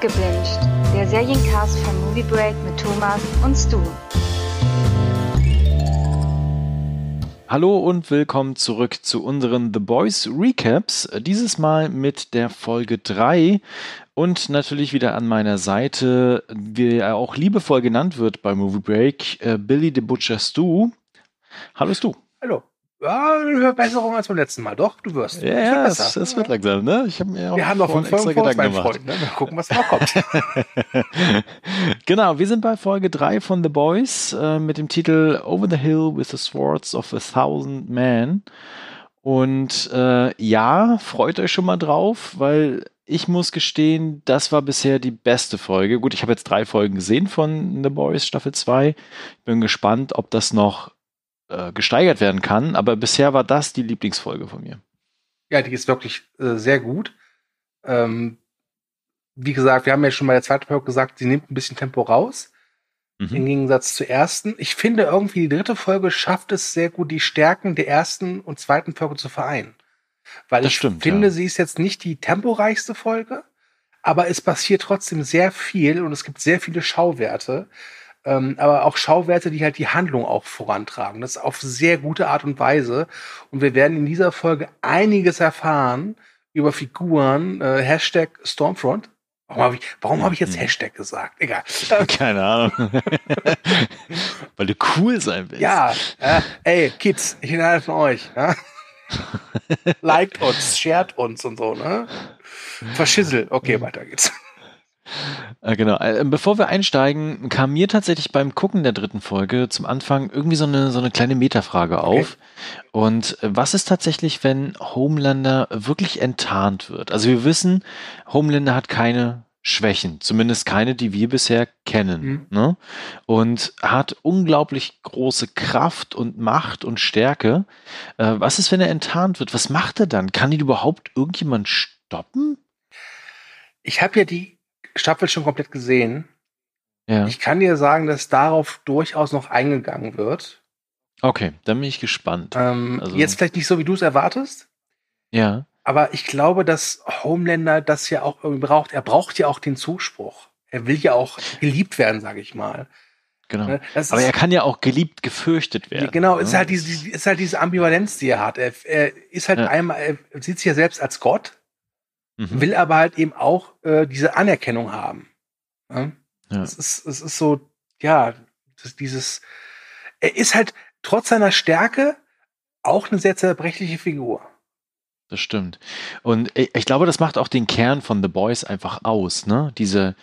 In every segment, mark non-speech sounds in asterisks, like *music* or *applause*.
Gebinged, der Seriencast von Movie Break mit Thomas und Stu. Hallo und willkommen zurück zu unseren The Boys Recaps. Dieses Mal mit der Folge 3 und natürlich wieder an meiner Seite, wie er auch liebevoll genannt wird bei Movie Break, äh, Billy the Butcher Stu. Hallo Stu. Hallo. Ja, Besserung als beim letzten Mal. Doch, du wirst. Ja, ja es, es, wird langsam, ne? Ich hab mir auch wir haben noch fünf extra Gedanken gemacht. Freund, ne? Mal gucken, was noch kommt. *laughs* genau, wir sind bei Folge 3 von The Boys äh, mit dem Titel Over the Hill with the Swords of a Thousand Men. Und äh, ja, freut euch schon mal drauf, weil ich muss gestehen, das war bisher die beste Folge. Gut, ich habe jetzt drei Folgen gesehen von The Boys Staffel 2. Bin gespannt, ob das noch äh, gesteigert werden kann. Aber bisher war das die Lieblingsfolge von mir. Ja, die ist wirklich äh, sehr gut. Ähm, wie gesagt, wir haben ja schon bei der zweiten Folge gesagt, sie nimmt ein bisschen Tempo raus. Mhm. Im Gegensatz zur ersten. Ich finde irgendwie, die dritte Folge schafft es sehr gut, die Stärken der ersten und zweiten Folge zu vereinen. Weil das ich stimmt, finde, ja. sie ist jetzt nicht die temporeichste Folge, aber es passiert trotzdem sehr viel und es gibt sehr viele Schauwerte ähm, aber auch Schauwerte, die halt die Handlung auch vorantragen. Das ist auf sehr gute Art und Weise. Und wir werden in dieser Folge einiges erfahren über Figuren. Äh, Hashtag Stormfront. Warum habe ich, warum hab ich jetzt mhm. Hashtag gesagt? Egal. *laughs* Keine Ahnung. *laughs* Weil du cool sein willst. Ja, äh, ey, Kids, ich bin einer von euch. Ja? *laughs* Liked uns, shared uns und so, ne? Verschissel. Okay, mhm. weiter geht's. Äh, genau. Äh, bevor wir einsteigen, kam mir tatsächlich beim Gucken der dritten Folge zum Anfang irgendwie so eine, so eine kleine Metafrage okay. auf. Und äh, was ist tatsächlich, wenn Homelander wirklich enttarnt wird? Also wir wissen, Homelander hat keine Schwächen, zumindest keine, die wir bisher kennen. Mhm. Ne? Und hat unglaublich große Kraft und Macht und Stärke. Äh, was ist, wenn er enttarnt wird? Was macht er dann? Kann ihn überhaupt irgendjemand stoppen? Ich habe ja die Staffel schon komplett gesehen. Ja. Ich kann dir sagen, dass darauf durchaus noch eingegangen wird. Okay, dann bin ich gespannt. Ähm, also, jetzt vielleicht nicht so, wie du es erwartest. Ja. Aber ich glaube, dass Homelander das ja auch irgendwie braucht. Er braucht ja auch den Zuspruch. Er will ja auch geliebt werden, sage ich mal. Genau. Ne, das Aber er kann ja auch geliebt gefürchtet werden. Genau, ne? ist halt diese, ist halt diese Ambivalenz, die er hat. Er, er ist halt ja. einmal, er sieht sich ja selbst als Gott, mhm. will aber halt eben auch äh, diese Anerkennung haben. Ja? Ja. Es, ist, es ist so, ja, dieses, er ist halt trotz seiner Stärke auch eine sehr zerbrechliche Figur. Das stimmt. Und ich glaube, das macht auch den Kern von The Boys einfach aus, ne? Diese,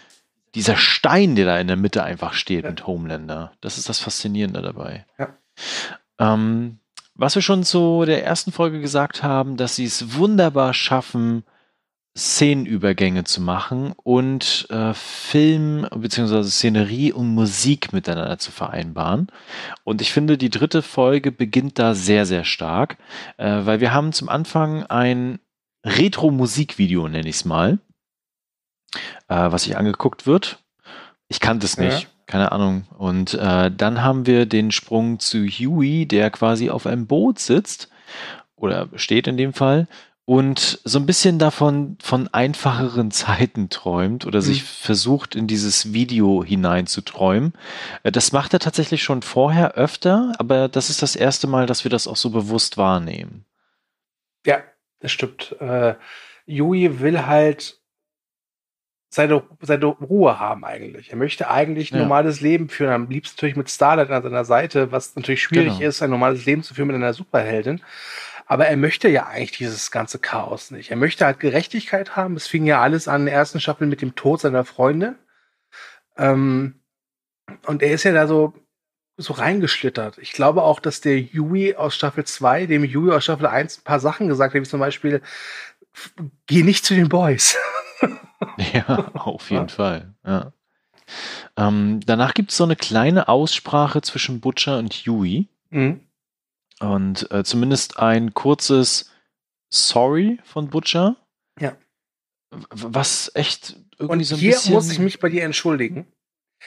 dieser Stein, der da in der Mitte einfach steht ja. mit Homelander. Das ist das Faszinierende dabei. Ja. Ähm, was wir schon zu der ersten Folge gesagt haben, dass sie es wunderbar schaffen, Szenenübergänge zu machen und äh, Film bzw. Szenerie und Musik miteinander zu vereinbaren. Und ich finde, die dritte Folge beginnt da sehr, sehr stark, äh, weil wir haben zum Anfang ein Retro-Musikvideo, nenne ich es mal, äh, was sich angeguckt wird. Ich kannte es nicht. Ja. Keine Ahnung. Und äh, dann haben wir den Sprung zu Huey, der quasi auf einem Boot sitzt oder steht in dem Fall und so ein bisschen davon von einfacheren *laughs* Zeiten träumt oder mhm. sich versucht in dieses Video hineinzuträumen. Äh, das macht er tatsächlich schon vorher öfter, aber das ist das erste Mal, dass wir das auch so bewusst wahrnehmen. Ja, das stimmt. Äh, Yui will halt seine, seine Ruhe haben eigentlich. Er möchte eigentlich ein ja. normales Leben führen. Am liebsten natürlich mit Starlight an seiner Seite, was natürlich schwierig genau. ist, ein normales Leben zu führen mit einer Superheldin. Aber er möchte ja eigentlich dieses ganze Chaos nicht. Er möchte halt Gerechtigkeit haben. Es fing ja alles an in der ersten Staffel mit dem Tod seiner Freundin. Ähm, und er ist ja da so, so reingeschlittert. Ich glaube auch, dass der Yui aus Staffel 2, dem Yui aus Staffel 1 ein paar Sachen gesagt hat, wie zum Beispiel, geh nicht zu den Boys. *laughs* ja, auf jeden ja. Fall. Ja. Ähm, danach gibt es so eine kleine Aussprache zwischen Butcher und Yui. Mhm. Und äh, zumindest ein kurzes Sorry von Butcher. Ja. Was echt irgendwie Und so ein hier bisschen. Hier muss ich mich bei dir entschuldigen.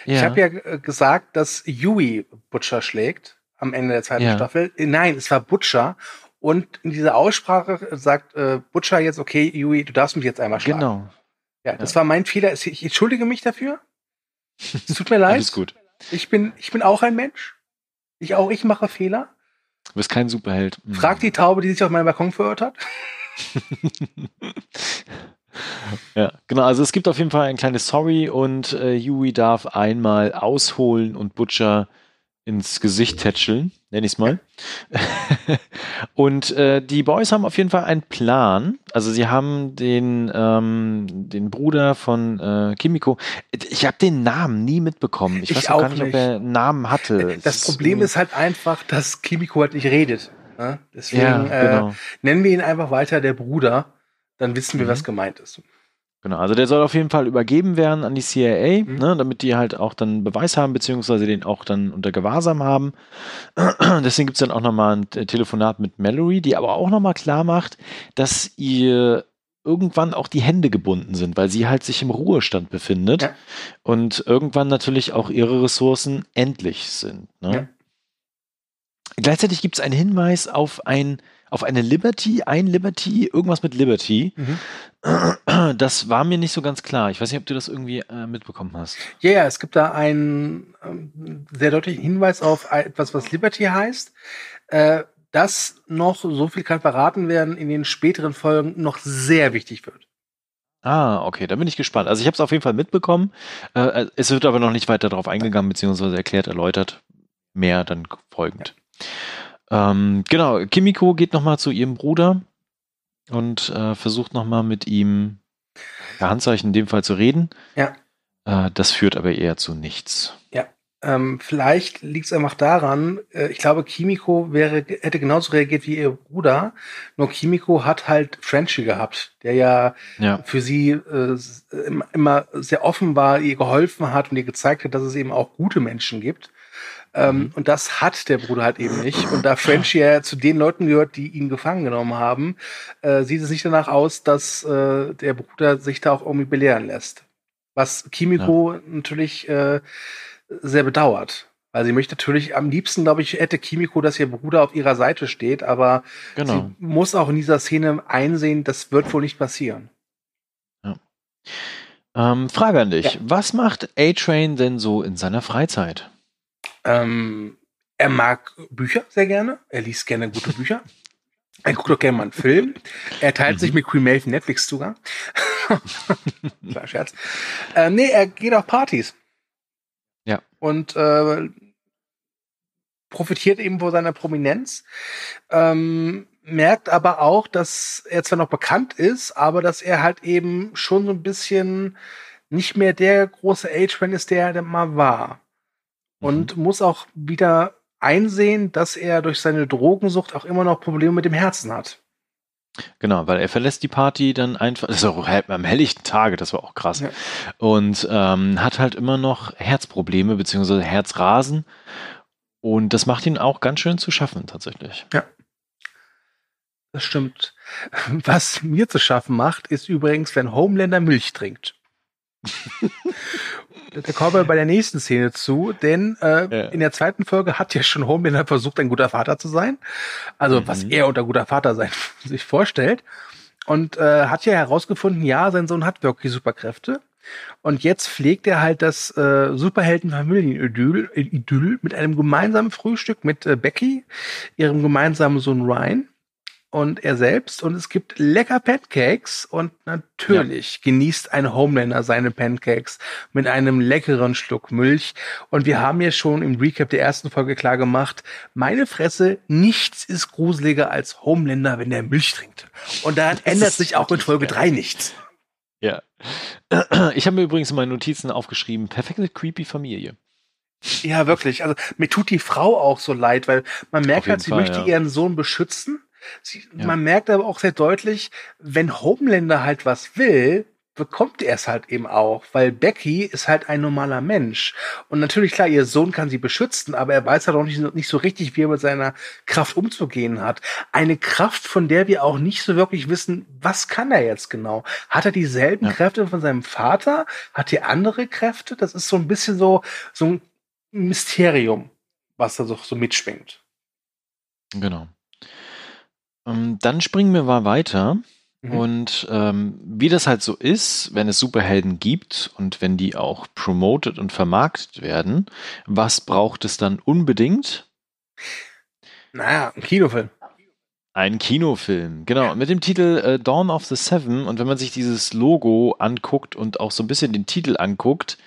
Ja. Ich habe ja äh, gesagt, dass Yui Butcher schlägt am Ende der zweiten ja. Staffel. Äh, nein, es war Butcher. Und in dieser Aussprache sagt äh, Butcher jetzt, okay, Yui, du darfst mich jetzt einmal schlagen. Genau. Ja, das ja. war mein Fehler. Ich entschuldige mich dafür. Es tut mir *laughs* leid. Alles gut. Ich bin, ich bin auch ein Mensch. Ich auch, ich mache Fehler. Du bist kein Superheld. Mhm. Frag die Taube, die sich auf meinem Balkon verirrt hat. *laughs* ja, genau. Also es gibt auf jeden Fall ein kleines Sorry und äh, Yui darf einmal ausholen und Butcher ins Gesicht tätscheln, nenne ich es mal. *laughs* und äh, die Boys haben auf jeden Fall einen Plan. Also sie haben den, ähm, den Bruder von äh, Kimiko. Ich habe den Namen nie mitbekommen. Ich, ich weiß auch gar nicht, nicht, ob er einen Namen hatte. Das Problem ist halt einfach, dass Kimiko halt nicht redet. Ne? Deswegen ja, genau. äh, nennen wir ihn einfach weiter der Bruder. Dann wissen wir, mhm. was gemeint ist. Genau, also der soll auf jeden Fall übergeben werden an die CIA, mhm. ne, damit die halt auch dann Beweis haben, beziehungsweise den auch dann unter Gewahrsam haben. *clears throat* Deswegen gibt es dann auch nochmal ein Telefonat mit Mallory, die aber auch nochmal klar macht, dass ihr irgendwann auch die Hände gebunden sind, weil sie halt sich im Ruhestand befindet ja. und irgendwann natürlich auch ihre Ressourcen endlich sind. Ne? Ja. Gleichzeitig gibt es einen Hinweis auf ein auf eine Liberty, ein Liberty, irgendwas mit Liberty. Mhm. Das war mir nicht so ganz klar. Ich weiß nicht, ob du das irgendwie äh, mitbekommen hast. Ja, yeah, es gibt da einen ähm, sehr deutlichen Hinweis auf etwas, was Liberty heißt. Äh, das noch, so viel kann verraten werden, in den späteren Folgen noch sehr wichtig wird. Ah, okay, da bin ich gespannt. Also ich habe es auf jeden Fall mitbekommen. Äh, es wird aber noch nicht weiter darauf eingegangen, beziehungsweise erklärt, erläutert. Mehr dann folgend. Ja. Ähm, genau, Kimiko geht nochmal zu ihrem Bruder und äh, versucht nochmal mit ihm per Handzeichen in dem Fall zu reden. Ja. Äh, das führt aber eher zu nichts. Ja. Ähm, vielleicht liegt es einfach daran, äh, ich glaube, Kimiko wäre, hätte genauso reagiert wie ihr Bruder, nur Kimiko hat halt Frenchie gehabt, der ja, ja. für sie äh, immer sehr offen war, ihr geholfen hat und ihr gezeigt hat, dass es eben auch gute Menschen gibt. Ähm, mhm. Und das hat der Bruder halt eben nicht. Und da Frenchie ja zu den Leuten gehört, die ihn gefangen genommen haben, äh, sieht es nicht danach aus, dass äh, der Bruder sich da auch irgendwie belehren lässt. Was Kimiko ja. natürlich äh, sehr bedauert. Weil sie möchte natürlich am liebsten, glaube ich, hätte Kimiko, dass ihr Bruder auf ihrer Seite steht, aber genau. sie muss auch in dieser Szene einsehen, das wird wohl nicht passieren. Ja. Ähm, Frage an dich. Ja. Was macht A-Train denn so in seiner Freizeit? Ähm, er mag Bücher sehr gerne. Er liest gerne gute Bücher. Er guckt auch gerne mal einen Film. Er teilt mhm. sich mit Queen Maeve Netflix-Zugang. *laughs* Klar, Scherz. Äh, nee, er geht auf Partys. Ja. Und äh, profitiert eben von seiner Prominenz. Ähm, merkt aber auch, dass er zwar noch bekannt ist, aber dass er halt eben schon so ein bisschen nicht mehr der große Age-Man ist, der er mal war und mhm. muss auch wieder einsehen, dass er durch seine Drogensucht auch immer noch Probleme mit dem Herzen hat. Genau, weil er verlässt die Party dann einfach, auch am helllichten Tage, das war auch krass. Ja. Und ähm, hat halt immer noch Herzprobleme beziehungsweise Herzrasen. Und das macht ihn auch ganz schön zu schaffen, tatsächlich. Ja. Das stimmt. *laughs* Was mir zu schaffen macht, ist übrigens, wenn Homelander Milch trinkt. *laughs* da kommen wir bei der nächsten Szene zu, denn äh, ja. in der zweiten Folge hat ja schon Homelander versucht, ein guter Vater zu sein. Also mhm. was er unter guter Vater sein *laughs* sich vorstellt. Und äh, hat ja herausgefunden, ja, sein Sohn hat wirklich Superkräfte. Und jetzt pflegt er halt das äh, Superhelden-Familien-Idyll Idyll mit einem gemeinsamen Frühstück mit äh, Becky, ihrem gemeinsamen Sohn Ryan und er selbst und es gibt lecker Pancakes und natürlich ja. genießt ein Homelander seine Pancakes mit einem leckeren Schluck Milch und wir haben ja schon im Recap der ersten Folge klar gemacht, meine Fresse, nichts ist gruseliger als Homelander, wenn er Milch trinkt. Und daran ändert sich auch in Folge 3 nichts. Ja. *clears throat* Ich habe mir übrigens in meinen Notizen aufgeschrieben, perfekte creepy Familie. Ja, wirklich. Also mir tut die Frau auch so leid, weil man merkt halt, sie Fall, möchte ja. ihren Sohn beschützen Sie, ja. Man merkt aber auch sehr deutlich, wenn Homelander halt was will, bekommt er es halt eben auch, weil Becky ist halt ein normaler Mensch. Und natürlich, klar, ihr Sohn kann sie beschützen, aber er weiß halt auch nicht, nicht so richtig, wie er mit seiner Kraft umzugehen hat. Eine Kraft, von der wir auch nicht so wirklich wissen, was kann er jetzt genau? Hat er dieselben ja. Kräfte von seinem Vater? Hat er andere Kräfte? Das ist so ein bisschen so, so ein Mysterium, was da so, so mitschwingt. Genau. Ähm, dann springen wir mal weiter. Mhm. Und ähm, wie das halt so ist, wenn es Superhelden gibt und wenn die auch promoted und vermarktet werden, was braucht es dann unbedingt? Naja, ein Kinofilm. Ein Kinofilm, genau, mit dem Titel äh, Dawn of the Seven. Und wenn man sich dieses Logo anguckt und auch so ein bisschen den Titel anguckt,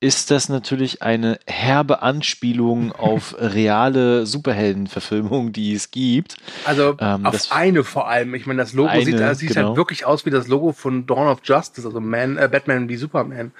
ist das natürlich eine herbe Anspielung auf reale Superheldenverfilmungen, die es gibt. Also ähm, auf eine vor allem. Ich meine, das Logo eine, sieht, das sieht halt genau. halt wirklich aus wie das Logo von Dawn of Justice, also Man, äh, Batman wie Superman.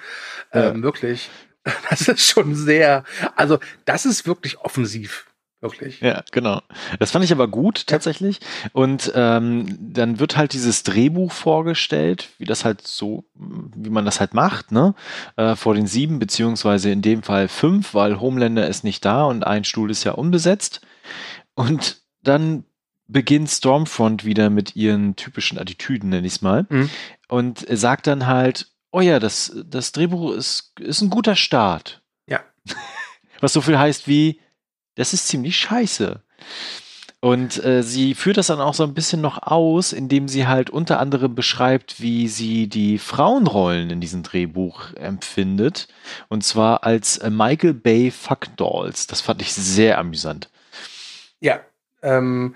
Ähm, ja. Wirklich. *laughs* Das ist schon sehr, also das ist wirklich offensiv. Wirklich. Ja, genau. Das fand ich aber gut tatsächlich. Und ähm, dann wird halt dieses Drehbuch vorgestellt, wie das halt so, wie man das halt macht, ne? Äh, vor den sieben, beziehungsweise in dem Fall fünf, weil Homelander ist nicht da und ein Stuhl ist ja unbesetzt. Und dann beginnt Stormfront wieder mit ihren typischen Attitüden, nenne ich es mal. Mhm. Und sagt dann halt, oh ja, das, das Drehbuch ist, ist ein guter Start. Ja. *laughs* Was so viel heißt wie, das ist ziemlich scheiße. Und äh, sie führt das dann auch so ein bisschen noch aus, indem sie halt unter anderem beschreibt, wie sie die Frauenrollen in diesem Drehbuch empfindet. Und zwar als äh, Michael Bay Fuck Dolls. Das fand ich sehr amüsant. Ja. Ähm,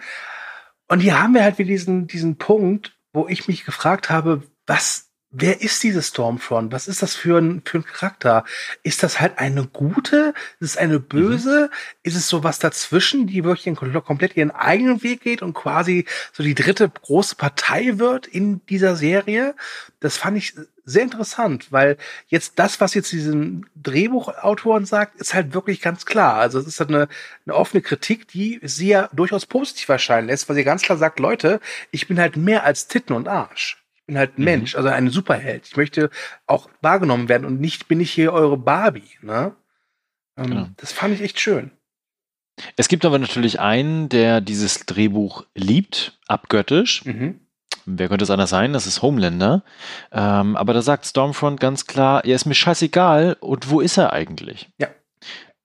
und hier haben wir halt wieder diesen, diesen Punkt, wo ich mich gefragt habe, was wer ist diese Stormfront? Was ist das für ein, für ein Charakter? Ist das halt eine gute? Ist es eine böse? Mhm. Ist es so was dazwischen, die wirklich komplett ihren eigenen Weg geht und quasi so die dritte große Partei wird in dieser Serie? Das fand ich sehr interessant, weil jetzt das, was jetzt diesen Drehbuchautoren sagt, ist halt wirklich ganz klar. Also es ist halt eine, eine offene Kritik, die sie ja durchaus positiv erscheinen lässt, weil sie ganz klar sagt, Leute, ich bin halt mehr als Titten und Arsch bin halt ein mhm. Mensch, also ein Superheld. Ich möchte auch wahrgenommen werden und nicht bin ich hier eure Barbie. Ne? Ähm, genau. Das fand ich echt schön. Es gibt aber natürlich einen, der dieses Drehbuch liebt, abgöttisch. Mhm. Wer könnte es anders sein? Das ist Homelander. Ähm, aber da sagt Stormfront ganz klar, ja, ist mir scheißegal. Und wo ist er eigentlich? Ja.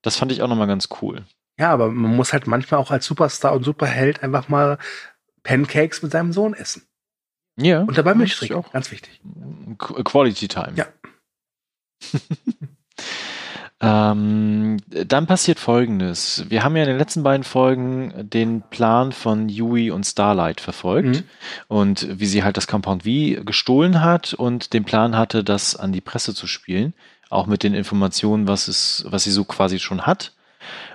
Das fand ich auch nochmal ganz cool. Ja, aber man muss halt manchmal auch als Superstar und Superheld einfach mal Pancakes mit seinem Sohn essen. Ja. Und dabei Milch trinken, auch. ganz wichtig. Quality Time. Ja. *laughs* ähm, dann passiert Folgendes. Wir haben ja in den letzten beiden Folgen den Plan von Yui und Starlight verfolgt mhm. und wie sie halt das Compound V gestohlen hat und den Plan hatte, das an die Presse zu spielen. Auch mit den Informationen, was es, was sie so quasi schon hat.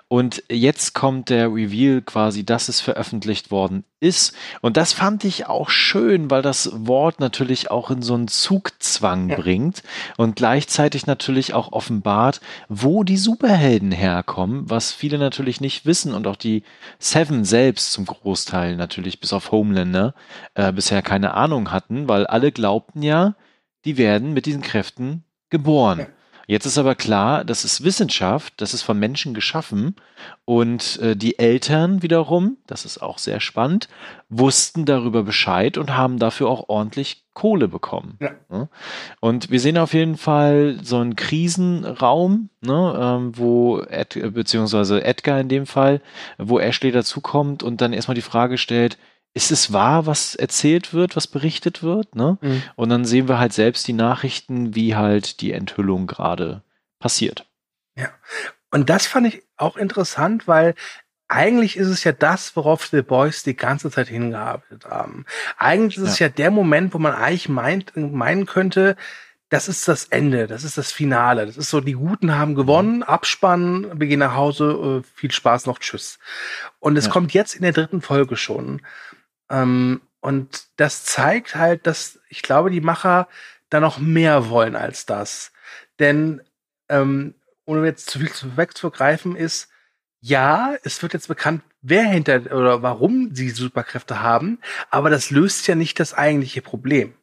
Und jetzt kommt der Reveal quasi, dass es veröffentlicht worden ist. Und das fand ich auch schön, weil das Wort natürlich auch in so einen Zugzwang ja. bringt und gleichzeitig natürlich auch offenbart, wo die Superhelden herkommen, was viele natürlich nicht wissen und auch die Seven selbst zum Großteil natürlich bis auf Homelander äh, bisher keine Ahnung hatten, weil alle glaubten ja, die werden mit diesen Kräften geboren. Ja. Jetzt ist aber klar, das ist Wissenschaft, das ist von Menschen geschaffen und äh, die Eltern wiederum, das ist auch sehr spannend, wussten darüber Bescheid und haben dafür auch ordentlich Kohle bekommen. Ja. Ne? Und wir sehen auf jeden Fall so einen Krisenraum, ne, ähm, wo Ed, beziehungsweise Edgar in dem Fall, wo Ashley dazukommt und dann erstmal die Frage stellt, ist es wahr, was erzählt wird, was berichtet wird? Ne? Mhm. Und dann sehen wir halt selbst die Nachrichten, wie halt die Enthüllung gerade passiert. Ja, und das fand ich auch interessant, weil eigentlich ist es ja das, worauf The Boys die ganze Zeit hingearbeitet haben. Eigentlich ist ja. es ja der Moment, wo man eigentlich meint, meinen könnte, das ist das Ende, das ist das Finale. Das ist so, die Guten haben gewonnen, Abspannen, wir gehen nach Hause, äh, viel Spaß noch, tschüss. Und es ja. kommt jetzt in der dritten Folge schon. Ähm, und das zeigt halt, dass ich glaube, die Macher da noch mehr wollen als das. Denn, ähm, ohne jetzt zu viel zu wegzugreifen, ist, ja, es wird jetzt bekannt, wer hinter oder warum sie Superkräfte haben, aber das löst ja nicht das eigentliche Problem.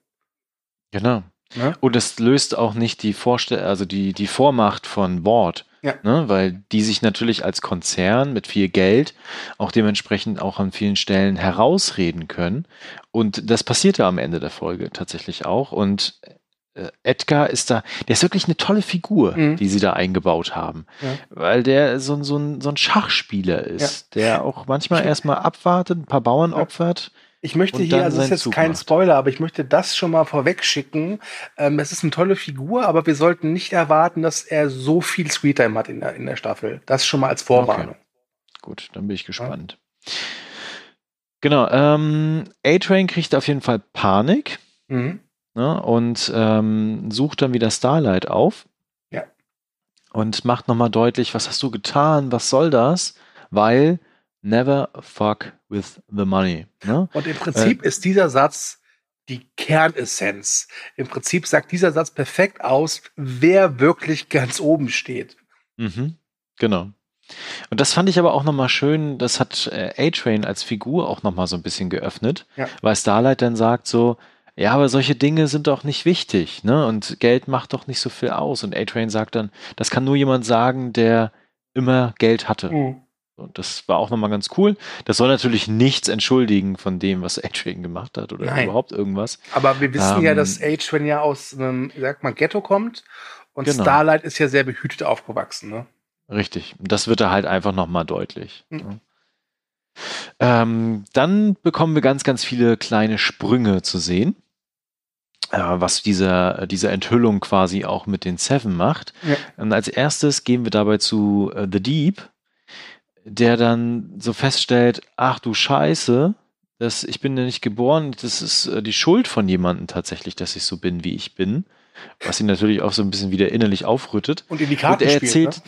Genau. Ne? Und es löst auch nicht die Vorstell also die, die Vormacht von Ward. Ja. Ne? Weil die sich natürlich als Konzern mit viel Geld auch dementsprechend auch an vielen Stellen herausreden können. Und das passierte am Ende der Folge tatsächlich auch. Und äh, Edgar ist da, der ist wirklich eine tolle Figur, mhm. die sie da eingebaut haben. Ja. Weil der so, so, ein, so ein Schachspieler ist, ja. der auch manchmal erstmal abwartet, ein paar Bauern ja. Ich möchte Und hier, also es ist jetzt Zug kein macht. Spoiler, aber ich möchte das schon mal vorweg schicken. Ähm, es ist eine tolle Figur, aber wir sollten nicht erwarten, dass er so viel Screentime hat in der, in der Staffel. Das schon mal als Vorwarnung. Gut, dann bin ich gespannt. Genau, ähm, A-Train kriegt auf jeden Fall Panik Mhm. ne, und ähm, sucht dann wieder Starlight auf. Ja. Und macht nochmal deutlich, was hast du getan, was soll das? Weil never fuck with the money. Ne? Und im Prinzip ist dieser Satz die Kernessenz. Im Prinzip sagt dieser Satz perfekt aus, wer wirklich ganz oben steht. Mhm, genau. Und das fand ich aber auch nochmal schön, das hat äh, A-Train als Figur auch nochmal so ein bisschen geöffnet, Ja. weil Starlight dann sagt so, ja, aber solche Dinge sind doch nicht wichtig, ne? Und Geld macht doch nicht so viel aus. Und A-Train sagt dann, das kann nur jemand sagen, der immer Geld hatte. Mhm. Und das war auch nochmal ganz cool. Das soll natürlich nichts entschuldigen von dem, was A-Train gemacht hat oder Nein. überhaupt irgendwas. Aber wir wissen ja, Ähm, dass A-Train ja aus einem, wie sagt man, Ghetto kommt. Und Genau. Starlight ist ja sehr behütet aufgewachsen. Ne? Richtig. Das wird da halt einfach nochmal deutlich. Mhm. ne? Ähm, dann bekommen wir ganz, ganz viele kleine Sprünge zu sehen, äh, was dieser, diese Enthüllung quasi auch mit den Seven macht. Ja. Und als erstes gehen wir dabei zu äh, The Deep, der dann so feststellt, ach du Scheiße, das, ich bin ja nicht geboren, das ist äh, die Schuld von jemandem tatsächlich, dass ich so bin, wie ich bin. Was ihn natürlich auch so ein bisschen wieder innerlich aufrüttet. Und in die Karten Und er spielt. erzählt,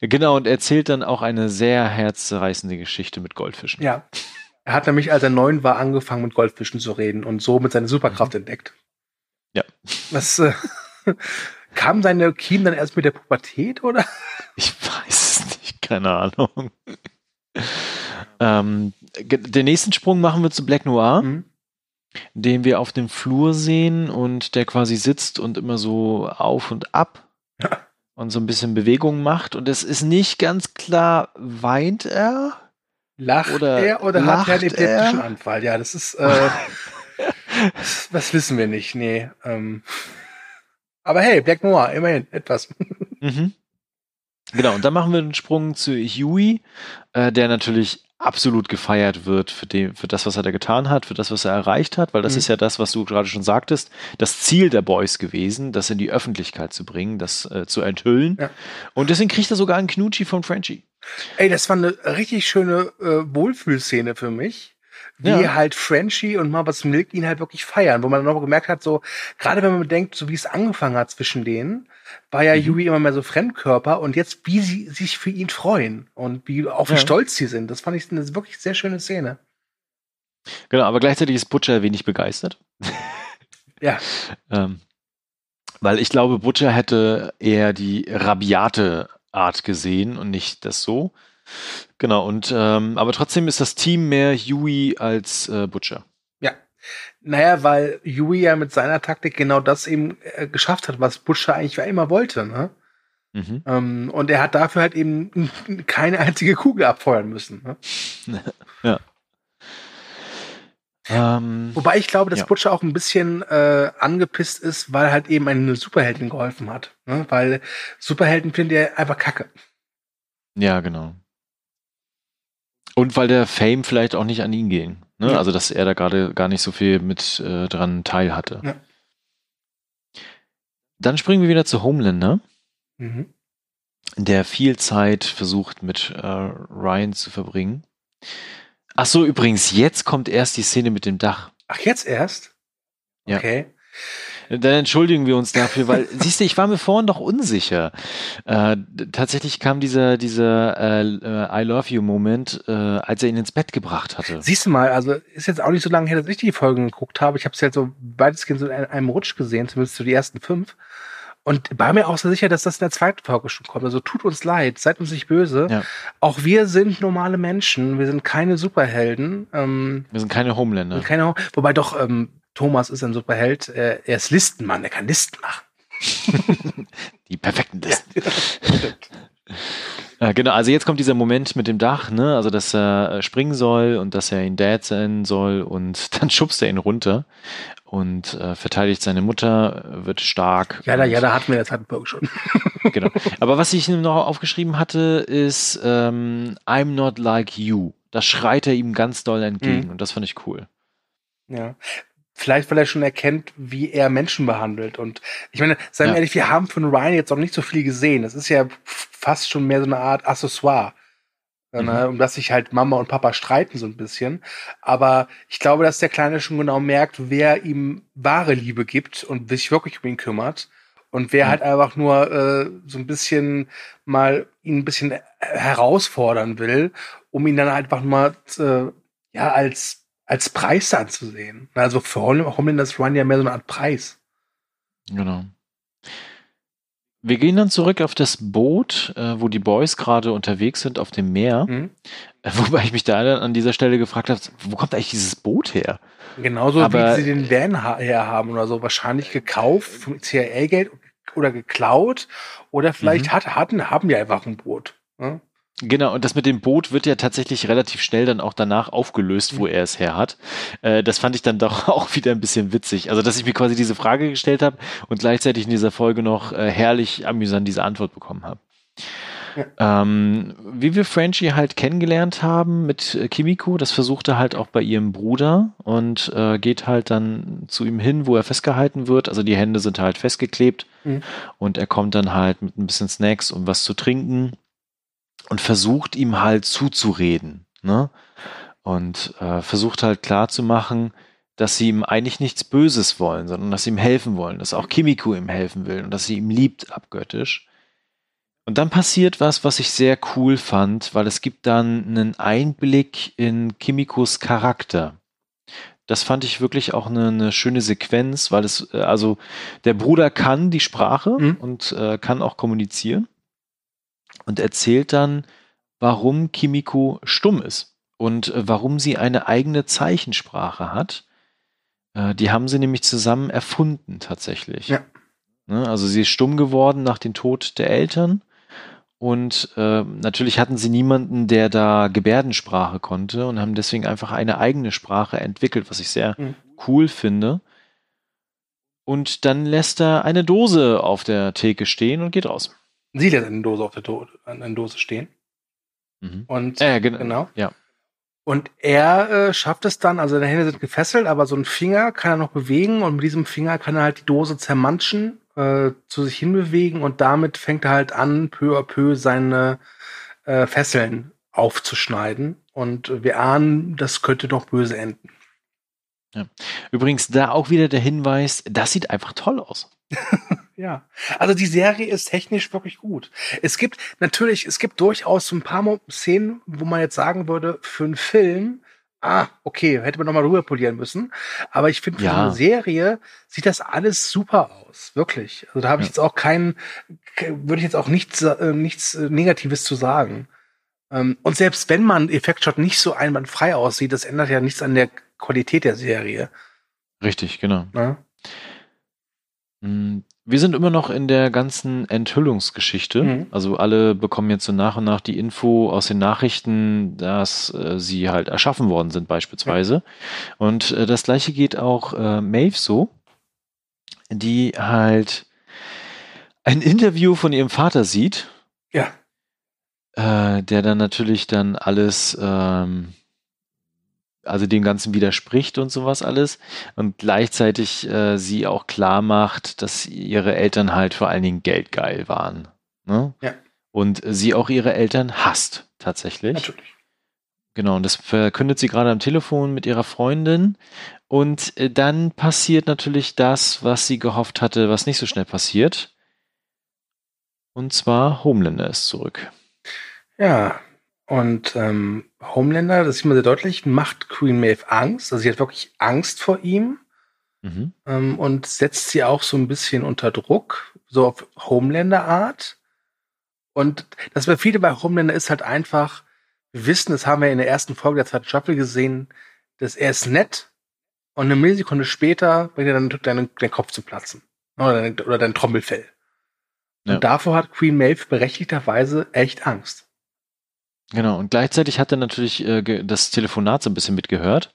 genau, und er erzählt dann auch eine sehr herzzerreißende Geschichte mit Goldfischen. Ne? Ja. Er hat nämlich, als er neun war, angefangen mit Goldfischen zu reden und somit seine Superkraft Mhm. entdeckt. Ja. Das äh, *laughs* kam seine Kiem dann erst mit der Pubertät, oder? Ich weiß es nicht, *laughs* keine Ahnung. ähm, den nächsten Sprung machen wir zu Black Noir, Mhm. den wir auf dem Flur sehen und der quasi sitzt und immer so auf und ab Ja. und so ein bisschen Bewegung macht. Und es ist nicht ganz klar, weint er? Lacht Oder er oder hat lacht er einen epileptischen? Anfall? Ja, das ist, äh, *laughs* das wissen wir nicht, nee. Ähm, aber hey, Black Noir, immerhin, etwas. Mhm. Genau, und dann machen wir einen Sprung zu Huey, äh, der natürlich absolut gefeiert wird für, den, für das, was er da getan hat, für das, was er erreicht hat, weil das Mhm. ist ja das, was du gerade schon sagtest, das Ziel der Boys gewesen, das in die Öffentlichkeit zu bringen, das äh, zu enthüllen. Ja. Und deswegen kriegt er sogar einen Knutschi von Frenchie. Ey, das war eine richtig schöne äh, Wohlfühlszene für mich. Wie Ja. halt Frenchie und Mama's Milk ihn halt wirklich feiern, wo man dann noch gemerkt hat, so, gerade wenn man bedenkt, so wie es angefangen hat zwischen denen, war ja Mhm. Yui immer mehr so Fremdkörper und jetzt, wie sie sich für ihn freuen und wie auf wie Ja. stolz sie sind. Das fand ich eine wirklich sehr schöne Szene. Genau, aber gleichzeitig ist Butcher wenig begeistert. *laughs* Ja. Ähm, weil ich glaube, Butcher hätte eher die rabiate Art gesehen und nicht das so. Genau, und ähm, aber trotzdem ist das Team mehr Huey als äh, Butcher. Naja, weil Yui ja mit seiner Taktik genau das eben äh, geschafft hat, was Butcher eigentlich immer wollte. Ne? Mhm. Ähm, und er hat dafür halt eben *laughs* keine einzige Kugel abfeuern müssen. Ne? *laughs* Ähm, Wobei ich glaube, dass Ja. Butcher auch ein bisschen äh, angepisst ist, weil halt eben eine Superheldin geholfen hat. Ne? Weil Superhelden findet er einfach kacke. ja, genau. Und weil der Fame vielleicht auch nicht an ihn ging. Ne? Ja. Also, dass er da gerade gar nicht so viel mit äh, dran teil hatte. Ja. Dann springen wir wieder zu Homelander. Mhm. der viel Zeit versucht mit äh, Ryan zu verbringen. Ach so, übrigens, jetzt kommt erst die Szene mit dem Dach. Ach, jetzt erst? Ja. Dann entschuldigen wir uns dafür, weil, *laughs* siehst du, ich war mir vorhin doch unsicher. Äh, tatsächlich kam dieser, dieser äh, äh, I love you Moment, äh, als er ihn ins Bett gebracht hatte. Siehst du mal, also ist jetzt auch nicht so lange her, dass ich die Folgen geguckt habe. Ich habe es halt so weitestgehend so in einem Rutsch gesehen, zumindest so die ersten fünf. Und war mir auch so sicher, dass das in der zweiten Folge schon kommt. Also tut uns leid, seid uns nicht böse. Ja. Auch wir sind normale Menschen, wir sind keine Superhelden. Ähm, Wir sind keine Homelander. und keine, wobei doch, ähm, Thomas ist ein Superheld. Äh, er ist Listenmann, er kann Listen machen. *laughs* Die perfekten Listen. Äh, genau, also jetzt kommt dieser Moment mit dem Dach, ne? Also dass er äh, springen soll und dass er ihn Dad sein soll und *laughs* dann schubst er ihn runter und äh, verteidigt seine Mutter, wird stark. Ja, da, ja, da hatten wir zweiten Folge schon. *laughs* Genau. Aber was ich ihm noch aufgeschrieben hatte, ist ähm, I'm not like you. Das schreit er ihm ganz doll entgegen Mhm. und das fand ich cool. Ja. Vielleicht, weil er schon erkennt, wie er Menschen behandelt. Und ich meine, seien wir ja. ehrlich, wir haben von Ryan jetzt auch nicht so viel gesehen. Das ist ja fast schon mehr so eine Art Accessoire. Ne, mhm. Ne, um das sich halt Mama und Papa streiten so ein bisschen. Aber ich glaube, dass der Kleine schon genau merkt, wer ihm wahre Liebe gibt und sich wirklich um ihn kümmert. Und wer mhm. halt einfach nur äh, so ein bisschen mal ihn ein bisschen herausfordern will, um ihn dann einfach mal äh, ja als als Preis anzusehen. Also für Homelander ist Run ja mehr so eine Art Preis. Genau. Wir gehen dann zurück auf das Boot, äh, wo die Boys gerade unterwegs sind auf dem Meer. Mhm. Äh, wobei ich mich da an dieser Stelle gefragt habe, wo kommt eigentlich dieses Boot her? Genauso Aber, wie sie den Van her haben oder so. Wahrscheinlich gekauft vom CIA-Geld oder geklaut. Oder vielleicht mhm. hat, hatten, haben die einfach ein Boot. Ne? Genau, und das mit dem Boot wird ja tatsächlich relativ schnell dann auch danach aufgelöst, wo mhm. er es her hat. Äh, das fand ich dann doch *laughs* auch wieder ein bisschen witzig. Also, dass ich mir quasi diese Frage gestellt habe und gleichzeitig in dieser Folge noch äh, herrlich amüsant diese Antwort bekommen habe. Ja. Ähm, wie wir Frenchie halt kennengelernt haben mit äh, Kimiko, das versucht er halt auch bei ihrem Bruder und äh, geht halt dann zu ihm hin, wo er festgehalten wird. Also die Hände sind halt festgeklebt mhm. und er kommt dann halt mit ein bisschen Snacks und was zu trinken und versucht ihm halt zuzureden. Ne? Und äh, versucht halt klarzumachen, dass sie ihm eigentlich nichts Böses wollen, sondern dass sie ihm helfen wollen, dass auch Kimiko ihm helfen will und dass sie ihm liebt abgöttisch. Und dann passiert was, was ich sehr cool fand, weil es gibt dann einen Einblick in Kimikos Charakter. Das fand ich wirklich auch eine, eine schöne Sequenz, weil es, äh, also der Bruder kann die Sprache mhm. und äh, kann auch kommunizieren und erzählt dann, warum Kimiko stumm ist und äh, warum sie eine eigene Zeichensprache hat. Äh, die haben sie nämlich zusammen erfunden tatsächlich. Ja. Ne, also sie ist stumm geworden nach dem Tod der Eltern und äh, natürlich hatten sie niemanden, der da Gebärdensprache konnte und haben deswegen einfach eine eigene Sprache entwickelt, was ich sehr mhm. cool finde. Und dann lässt er eine Dose auf der Theke stehen und geht raus. Sie lässt eine Dose auf der Do eine Dose stehen. Mhm. Und äh, gen genau. Ja. Und er äh, schafft es dann, also seine Hände sind gefesselt, aber so ein Finger kann er noch bewegen und mit diesem Finger kann er halt die Dose zermanschen, äh, zu sich hinbewegen und damit fängt er halt an, peu à peu seine äh, Fesseln aufzuschneiden. Und wir ahnen, das könnte doch böse enden. Ja. Übrigens, da auch wieder der Hinweis, das sieht einfach toll aus. *laughs* Ja, also die Serie ist technisch wirklich gut. Es gibt natürlich, es gibt durchaus so ein paar Szenen, wo man jetzt sagen würde, für einen Film, ah, okay, hätte man nochmal rüber polieren müssen. Aber ich finde, für ja. eine Serie sieht das alles super aus. Wirklich. Also da habe ich ja. jetzt auch keinen, würde ich jetzt auch nichts, äh, nichts äh, Negatives zu sagen. Ähm, und selbst wenn man Effektshot nicht so einwandfrei aussieht, das ändert ja nichts an der Qualität der Serie. Richtig, genau. Ja? Wir sind immer noch in der ganzen Enthüllungsgeschichte. Mhm. Also alle bekommen jetzt so nach und nach die Info aus den Nachrichten, dass äh, sie halt erschaffen worden sind beispielsweise. Mhm. Und äh, das gleiche geht auch äh, Maeve so, die halt ein Interview von ihrem Vater sieht. Ja. Äh, der dann natürlich dann alles ähm, also dem Ganzen widerspricht und sowas alles und gleichzeitig äh, sie auch klar macht, dass ihre Eltern halt vor allen Dingen geldgeil waren. Ne? Ja. Und sie auch ihre Eltern hasst, tatsächlich. Natürlich. Genau, und das verkündet sie gerade am Telefon mit ihrer Freundin. Und äh, dann passiert natürlich das, was sie gehofft hatte, was nicht so schnell passiert. Und zwar Homelander ist zurück. Ja, und ähm, Homelander, das sieht man sehr deutlich, macht Queen Maeve Angst. Also sie hat wirklich Angst vor ihm mhm. ähm, und setzt sie auch so ein bisschen unter Druck, so auf Homelander-Art. Und das bei viele bei Homelander ist halt einfach, wir wissen, das haben wir in der ersten Folge der zweiten Staffel gesehen, dass er ist nett und eine Millisekunde später bringt er dann deinen, deinen Kopf zu platzen. Oder dein, oder dein Trommelfell. Ja. Und davor hat Queen Maeve berechtigterweise echt Angst. Genau, und gleichzeitig hat er natürlich äh, das Telefonat so ein bisschen mitgehört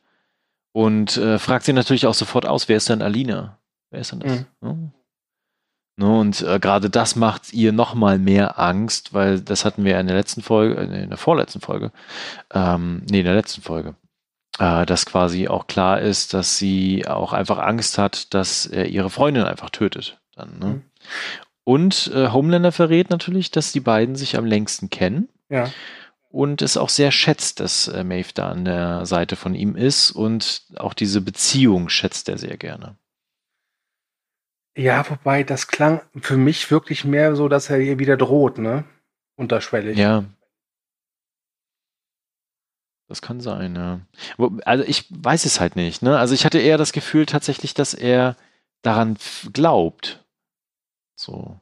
und äh, fragt sie natürlich auch sofort aus, wer ist denn Alina? Wer ist denn das? Mhm. Ja. Ne, und äh, gerade das macht ihr noch mal mehr Angst, weil das hatten wir in der letzten Folge, äh, in der vorletzten Folge, ähm, nee, in der letzten Folge, äh, dass quasi auch klar ist, dass sie auch einfach Angst hat, dass er ihre Freundin einfach tötet. Dann, ne? mhm. Und äh, Homelander verrät natürlich, dass die beiden sich am längsten kennen. Ja. Und es auch sehr schätzt, dass äh, Maeve da an der Seite von ihm ist und auch diese Beziehung schätzt er sehr gerne. Ja, wobei das klang für mich wirklich mehr so, dass er ihr wieder droht, ne? Unterschwellig. Ja, das kann sein, ja. Also ich weiß es halt nicht, ne? Also ich hatte eher das Gefühl tatsächlich, dass er daran glaubt. So.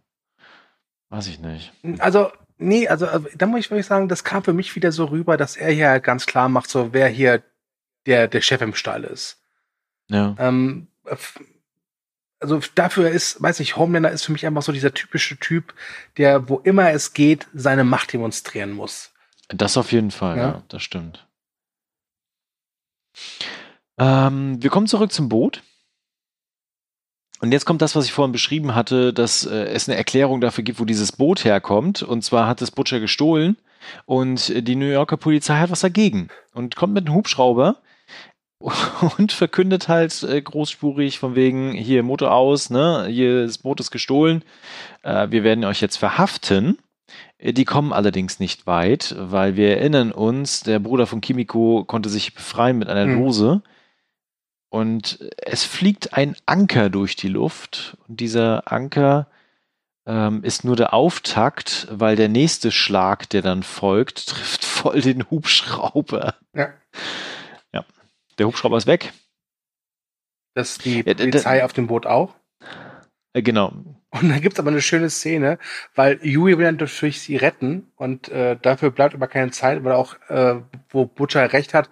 Weiß ich nicht. Also, nee, also äh, da muss ich wirklich sagen, das kam für mich wieder so rüber, dass er hier ganz klar macht, so wer hier der, der Chef im Stall ist. Ja. Ähm, also dafür ist, weiß ich, Homelander ist für mich einfach so dieser typische Typ, der, wo immer es geht, seine Macht demonstrieren muss. Das auf jeden Fall, ja, ja das stimmt. Ähm, wir kommen zurück zum Boot. Und jetzt kommt das, was ich vorhin beschrieben hatte, dass äh, es eine Erklärung dafür gibt, wo dieses Boot herkommt. Und zwar hat es Butcher gestohlen und die New Yorker Polizei hat was dagegen und kommt mit einem Hubschrauber *laughs* und verkündet halt äh, großspurig von wegen hier Motor aus, ne, hier das Boot ist gestohlen, äh, wir werden euch jetzt verhaften. Äh, die kommen allerdings nicht weit, weil wir erinnern uns, der Bruder von Kimiko konnte sich befreien mit einer hm. Dose. Und es fliegt ein Anker durch die Luft. Und dieser Anker ähm, ist nur der Auftakt, weil der nächste Schlag, der dann folgt, *laughs* trifft voll den Hubschrauber. Ja. Ja. Der Hubschrauber ist weg. Das ist die Polizei ja, auf dem Boot auch? Äh, genau. Und da gibt's aber eine schöne Szene, weil Yui will dann natürlich sie retten und äh, dafür bleibt aber keine Zeit, weil auch, äh, wo Butcher recht hat,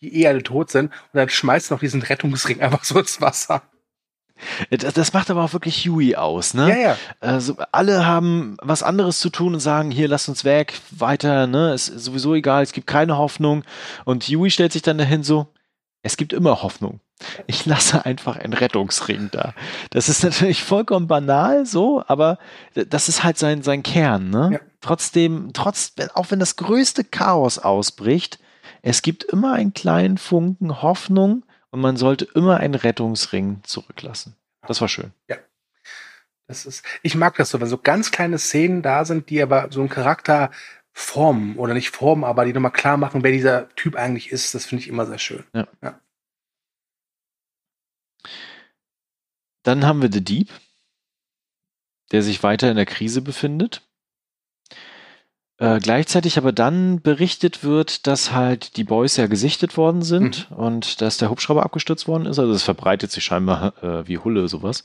die eh alle tot sind und dann schmeißt noch diesen Rettungsring *laughs* einfach so ins Wasser. Das, macht aber auch wirklich Yui aus, ne? Ja, ja. Also alle haben was anderes zu tun und sagen, hier, lass uns weg, weiter, ne? Ist sowieso egal, es gibt keine Hoffnung. Und Yui stellt sich dann dahin so, es gibt immer Hoffnung. Ich lasse einfach einen Rettungsring da. Das ist natürlich vollkommen banal so, aber das ist halt sein, sein Kern. Ne? Ja. Trotzdem, trotz, auch wenn das größte Chaos ausbricht, es gibt immer einen kleinen Funken Hoffnung und man sollte immer einen Rettungsring zurücklassen. Das war schön. Ja. Das ist, ich mag das so, wenn so ganz kleine Szenen da sind, die aber so einen Charakter formen oder nicht formen, aber die nochmal klar machen, wer dieser Typ eigentlich ist. Das finde ich immer sehr schön. Ja. ja. Dann haben wir The Deep, der sich weiter in der Krise befindet. Äh, gleichzeitig aber dann berichtet wird, dass halt die Boys ja gesichtet worden sind mhm. und dass der Hubschrauber abgestürzt worden ist. Also es verbreitet sich scheinbar äh, wie Hulle sowas.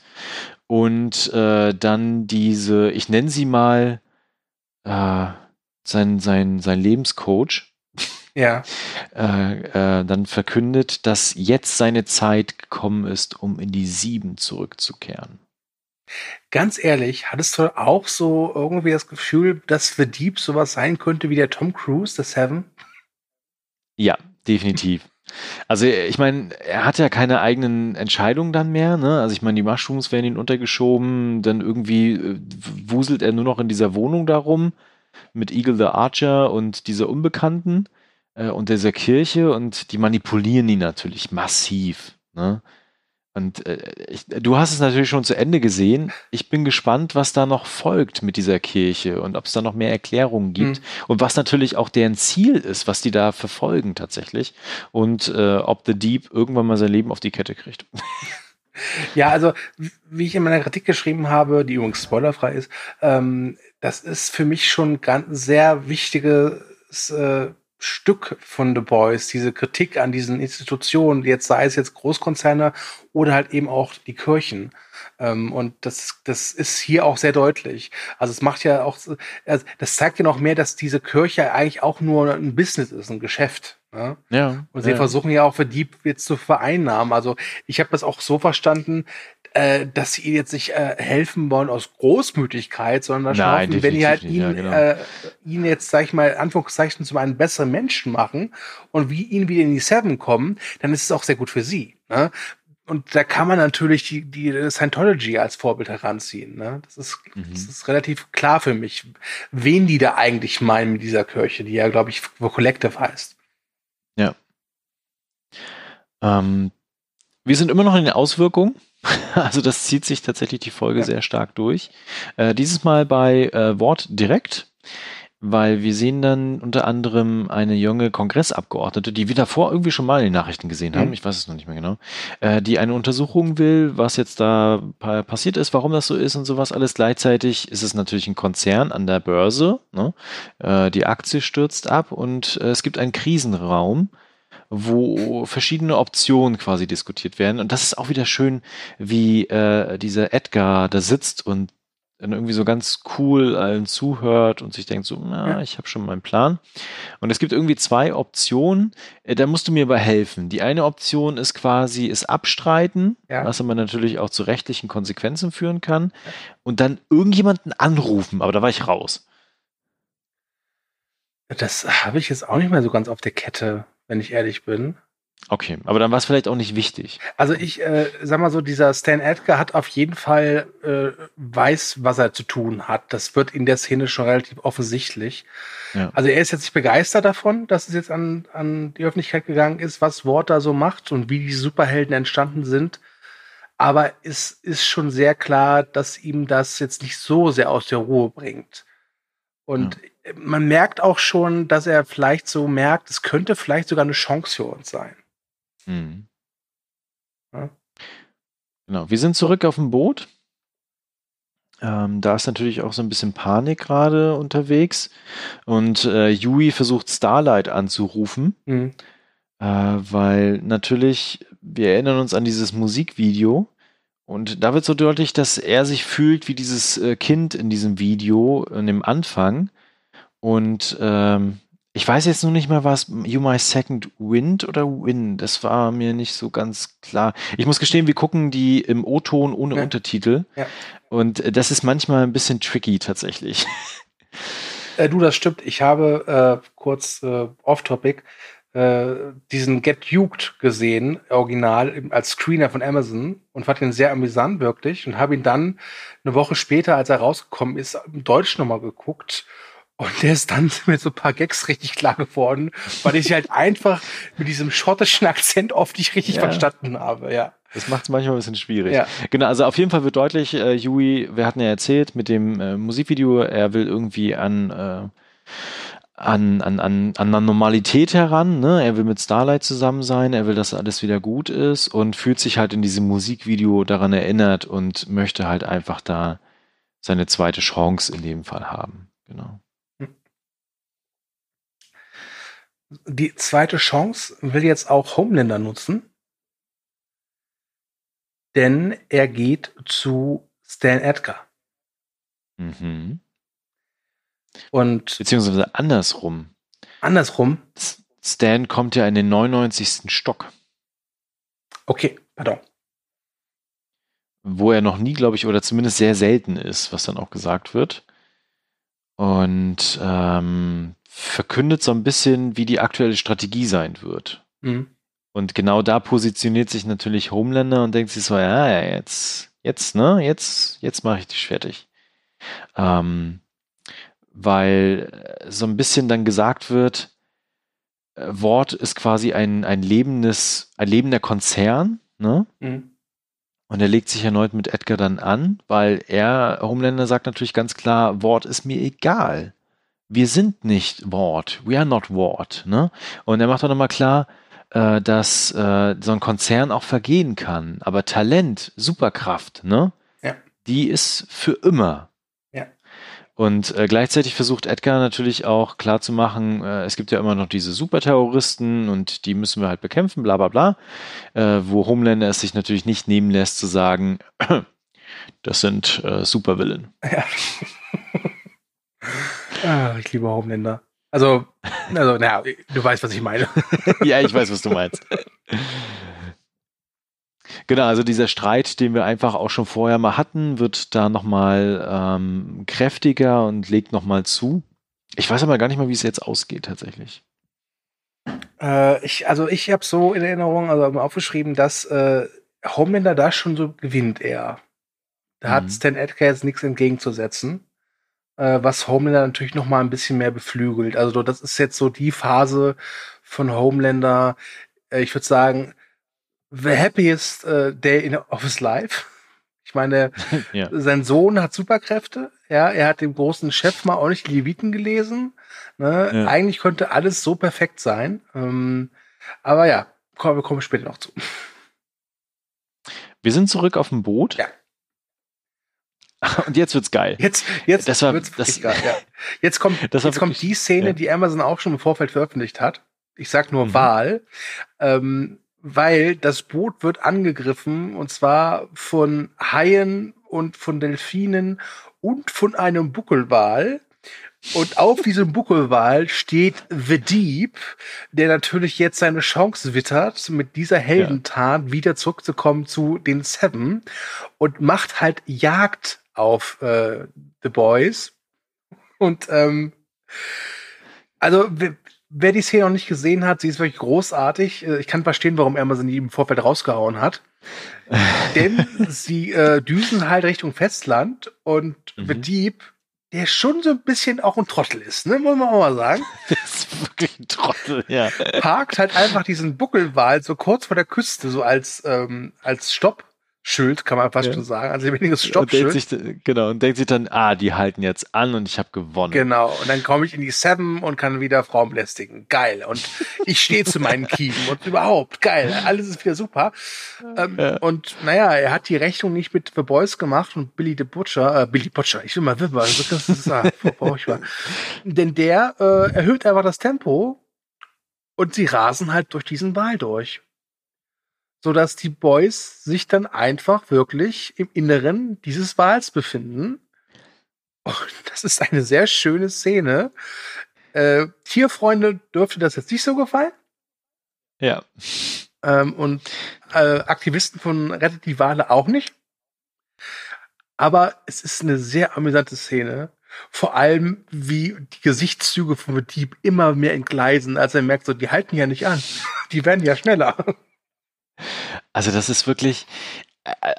Und äh, dann diese, ich nenne sie mal äh, sein, sein, sein Lebenscoach, ja. *laughs* äh, dann verkündet, dass jetzt seine Zeit gekommen ist, um in die Sieben zurückzukehren. Ganz ehrlich, hattest du auch so irgendwie das Gefühl, dass The Deep sowas sein könnte wie der Tom Cruise, der Seven? Ja, definitiv. Also ich meine, er hat ja keine eigenen Entscheidungen dann mehr. Ne? Also ich meine, die Mushrooms werden ihn untergeschoben, dann irgendwie äh, wuselt er nur noch in dieser Wohnung darum mit Eagle the Archer und dieser Unbekannten äh, und dieser Kirche und die manipulieren ihn natürlich massiv. Ne? Und äh, ich, du hast es natürlich schon zu Ende gesehen. Ich bin gespannt, was da noch folgt mit dieser Kirche und ob es da noch mehr Erklärungen gibt mhm. und was natürlich auch deren Ziel ist, was die da verfolgen tatsächlich und äh, ob The Deep irgendwann mal sein Leben auf die Kette kriegt. Ja, also wie ich in meiner Kritik geschrieben habe, die übrigens spoilerfrei ist, ähm, das ist für mich schon ganz sehr wichtiges äh, Stück von The Boys, diese Kritik an diesen Institutionen, jetzt sei es jetzt Großkonzerne oder halt eben auch die Kirchen. Ähm, und das, das ist hier auch sehr deutlich. Also es macht ja auch, also das zeigt ja noch mehr, dass diese Kirche eigentlich auch nur ein Business ist, ein Geschäft. Ne? Ja. Und sie ja. versuchen ja auch für die jetzt zu vereinnahmen. Also ich habe das auch so verstanden, äh, dass sie jetzt nicht äh, helfen wollen aus Großmütigkeit, sondern Nein, schaffen, wenn die halt ihn, ja, genau. äh, ihn jetzt, sag ich mal, Anführungszeichen zu einem besseren Menschen machen und wie ihn wieder in die Seven kommen, dann ist es auch sehr gut für sie. Ne? Und da kann man natürlich die, die Scientology als Vorbild heranziehen. Ne? Das, ist, mhm. das ist relativ klar für mich, wen die da eigentlich meinen mit dieser Kirche, die ja, glaube ich, Collective heißt. Ja. Ähm, wir sind immer noch in den Auswirkungen. *laughs* Also das zieht sich tatsächlich die Folge ja. sehr stark durch. Äh, dieses Mal bei äh, Wort direkt weil wir sehen dann unter anderem eine junge Kongressabgeordnete, die wir davor irgendwie schon mal in den Nachrichten gesehen haben, mhm. ich weiß es noch nicht mehr genau, äh, die eine Untersuchung will, was jetzt da passiert ist, warum das so ist und sowas alles. Gleichzeitig ist es natürlich ein Konzern an der Börse, ne? äh, die Aktie stürzt ab und äh, es gibt einen Krisenraum, wo verschiedene Optionen quasi diskutiert werden. Und das ist auch wieder schön, wie äh, dieser Edgar da sitzt und dann irgendwie so ganz cool allen zuhört und sich denkt so, na, ich habe schon meinen Plan. Und es gibt irgendwie zwei Optionen, äh, da musst du mir aber helfen. Die eine Option ist quasi es abstreiten, ja. was aber natürlich auch zu rechtlichen Konsequenzen führen kann. Und dann irgendjemanden anrufen, aber da war ich raus. Das habe ich jetzt auch nicht mehr so ganz auf der Kette, wenn ich ehrlich bin. Okay, aber dann war es vielleicht auch nicht wichtig. Also ich äh, sag mal so, dieser Stan Edgar hat auf jeden Fall äh, weiß, was er zu tun hat. Das wird in der Szene schon relativ offensichtlich. Ja. Also er ist jetzt nicht begeistert davon, dass es jetzt an, an die Öffentlichkeit gegangen ist, was Wort da so macht und wie die Superhelden entstanden sind. Aber es ist schon sehr klar, dass ihm das jetzt nicht so sehr aus der Ruhe bringt. Und ja. man merkt auch schon, dass er vielleicht so merkt, es könnte vielleicht sogar eine Chance für uns sein. Mhm. Ja. Genau, wir sind zurück auf dem Boot. Ähm, da ist natürlich auch so ein bisschen Panik gerade unterwegs. Und äh, Yui versucht Starlight anzurufen, mhm. äh, weil natürlich, wir erinnern uns an dieses Musikvideo. Und da wird so deutlich, dass er sich fühlt wie dieses äh, Kind in diesem Video, in dem Anfang. Und ähm, ich weiß jetzt nur nicht mehr, was You My Second Wind oder Win. Das war mir nicht so ganz klar. Ich muss gestehen, wir gucken die im O-Ton ohne ja. Untertitel. Ja. Und äh, das ist manchmal ein bisschen tricky tatsächlich. Äh, du, das stimmt. Ich habe äh, kurz äh, off-topic äh, diesen Get Juked gesehen, original als Screener von Amazon und fand ihn sehr amüsant wirklich und habe ihn dann eine Woche später, als er rausgekommen ist, im Deutsch nochmal geguckt und der ist dann *laughs* mit so ein paar Gags richtig klar geworden, weil ich halt einfach mit diesem schottischen Akzent oft nicht richtig ja. verstanden habe, ja. Das macht es manchmal ein bisschen schwierig. Ja. Genau, also auf jeden Fall wird deutlich, äh, Yui, wir hatten ja erzählt mit dem äh, Musikvideo, er will irgendwie an, äh, an, an, an, an eine Normalität heran, ne? Er will mit Starlight zusammen sein, er will, dass alles wieder gut ist und fühlt sich halt in diesem Musikvideo daran erinnert und möchte halt einfach da seine zweite Chance in dem Fall haben. Genau. Die zweite Chance will jetzt auch Homelander nutzen. Denn er geht zu Stan Edgar. Mhm. Und Beziehungsweise andersrum. Andersrum. Stan kommt ja in den 99. Stock. Okay, pardon. Wo er noch nie, glaube ich, oder zumindest sehr selten ist, was dann auch gesagt wird. Und ähm, verkündet so ein bisschen, wie die aktuelle Strategie sein wird. Mhm. Und genau da positioniert sich natürlich Homelander und denkt sich so, ja, jetzt, jetzt, ne, jetzt, jetzt mache ich dich fertig. Ähm, weil so ein bisschen dann gesagt wird, äh, Wort ist quasi ein, ein lebendes, ein lebender Konzern, ne? Mhm. Und er legt sich erneut mit Edgar dann an, weil er, Homelander sagt natürlich ganz klar, Wort ist mir egal wir sind nicht Wort, we are not Wort. Ne? Und er macht auch nochmal klar, äh, dass äh, so ein Konzern auch vergehen kann. Aber Talent, Superkraft, ne? Ja. die ist für immer. Und äh, gleichzeitig versucht Edgar natürlich auch klarzumachen, äh, es gibt ja immer noch diese Superterroristen und die müssen wir halt bekämpfen, bla bla bla. Äh, wo Homelander es sich natürlich nicht nehmen lässt zu sagen, *clears throat* das sind äh, Supervillen. Ja. *laughs* Ah, ich liebe Homelander. Also, also, naja, du weißt, was ich meine. *laughs* ja, ich weiß, was du meinst. *laughs* Genau, also dieser Streit, den wir einfach auch schon vorher mal hatten, wird da nochmal ähm, kräftiger und legt nochmal zu. Ich weiß aber gar nicht mal, wie es jetzt ausgeht tatsächlich. Äh, ich, also ich habe so in Erinnerung, also aufgeschrieben, dass äh, Homelander da schon so gewinnt eher. Da mhm. hat Stan Edgar jetzt nichts entgegenzusetzen äh, was Homelander natürlich noch mal ein bisschen mehr beflügelt. Also das ist jetzt so die Phase von Homelander, äh, ich würde sagen, the happiest uh, day in of his life. Ich meine, *laughs* ja. sein Sohn hat Superkräfte. Ja, er hat dem großen Chef mal nicht die Leviten gelesen. Ne? Ja. Eigentlich könnte alles so perfekt sein. Ähm, aber ja, kommen, wir kommen später noch zu. Wir sind zurück auf dem Boot. Ja. *laughs* Und jetzt wird's geil. Jetzt, jetzt das war, wird's das, geil, ja. Jetzt kommt, *laughs* jetzt kommt die Szene, ja. die Amazon auch schon im Vorfeld veröffentlicht hat. Ich sag nur mhm. Wahl. Ähm, weil das Boot wird angegriffen und zwar von Haien und von Delfinen und von einem Buckelwal. Und auf diesem Buckelwal steht The Deep, der natürlich jetzt seine Chance wittert, mit dieser Heldentat ja. wieder zurückzukommen zu den Seven und macht halt Jagd auf äh, The Boys. Und ähm, also wer die Szene noch nicht gesehen hat, sie ist wirklich großartig. Äh, ich kann verstehen, warum Amazon die im Vorfeld rausgehauen hat. *laughs* Denn sie äh, düsen halt Richtung Festland und mhm. The Deep, der schon so ein bisschen auch ein Trottel ist, ne? Muss man auch mal sagen. *laughs* Das ist wirklich ein Trottel, ja. Parkt halt einfach diesen Buckelwal so kurz vor der Küste, so als, ähm, als Stopp Schild, kann man fast ja. schon sagen. Also lebendiges Stoppschild. Sich, genau, und denkt sich dann, ah, die halten jetzt an und ich habe gewonnen. Genau, und dann komme ich in die Seven und kann wieder Frauen belästigen. Geil. Und ich stehe zu meinen *laughs* Kiemen und überhaupt, geil. Alles ist wieder super. Ähm, ja. Und naja, er hat die Rechnung nicht mit The Boys gemacht und Billy the Butcher, äh, Billy Butcher, ich will mal Wipper, also das ist ah, *laughs* furchtbar. Denn der äh, erhöht einfach das Tempo und sie rasen halt durch diesen Wal durch sodass die Boys sich dann einfach wirklich im Inneren dieses Wals befinden. Und *laughs* das ist eine sehr schöne Szene. Äh, Tierfreunde dürfte das jetzt nicht so gefallen. Ja. Ähm, und äh, Aktivisten von Rettet die Wale auch nicht. Aber es ist eine sehr amüsante Szene. Vor allem, wie die Gesichtszüge von Dieb immer mehr entgleisen, als er merkt, so, die halten ja nicht an. *laughs* Die werden ja schneller. Also das ist wirklich,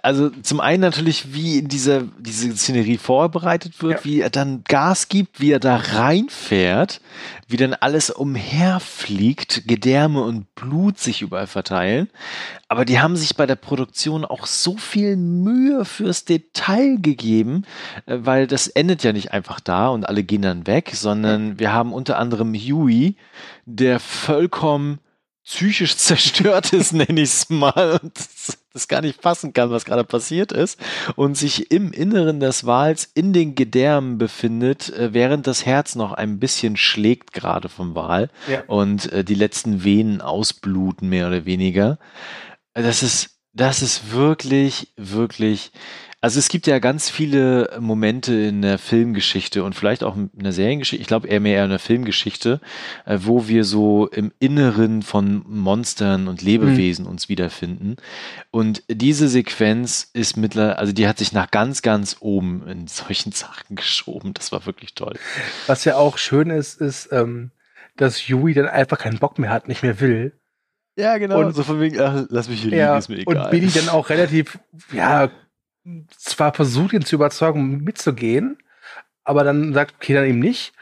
also zum einen natürlich, wie diese, diese Szenerie vorbereitet wird, ja. wie er dann Gas gibt, wie er da reinfährt, wie dann alles umherfliegt, Gedärme und Blut sich überall verteilen. Aber die haben sich bei der Produktion auch so viel Mühe fürs Detail gegeben, äh, weil das endet ja nicht einfach da und alle gehen dann weg, sondern wir haben unter anderem Huey, der vollkommen psychisch *laughs* zerstört ist, nenne ich es mal, und das gar nicht fassen kann, was gerade passiert ist, und sich im Inneren des Wals in den Gedärmen befindet, äh, während das Herz noch ein bisschen schlägt gerade vom Wal ja. und äh, die letzten Venen ausbluten, mehr oder weniger. Das ist, das ist wirklich, wirklich also es gibt ja ganz viele Momente in der Filmgeschichte und vielleicht auch in der Seriengeschichte, ich glaube eher mehr in der Filmgeschichte, äh, wo wir so im Inneren von Monstern und Lebewesen mhm. uns wiederfinden. Und diese Sequenz ist mittlerweile, also die hat sich nach ganz, ganz oben in solchen Sachen geschoben. Das war wirklich toll. Was ja auch schön ist, ist, ähm, dass Yui dann einfach keinen Bock mehr hat, nicht mehr will. Ja, genau. Und so von wegen, ach, lass mich hier ja, liegen, ist mir egal. Und Billy dann auch relativ, ja, zwar versucht, ihn zu überzeugen, mitzugehen, aber dann sagt, okay, dann eben nicht.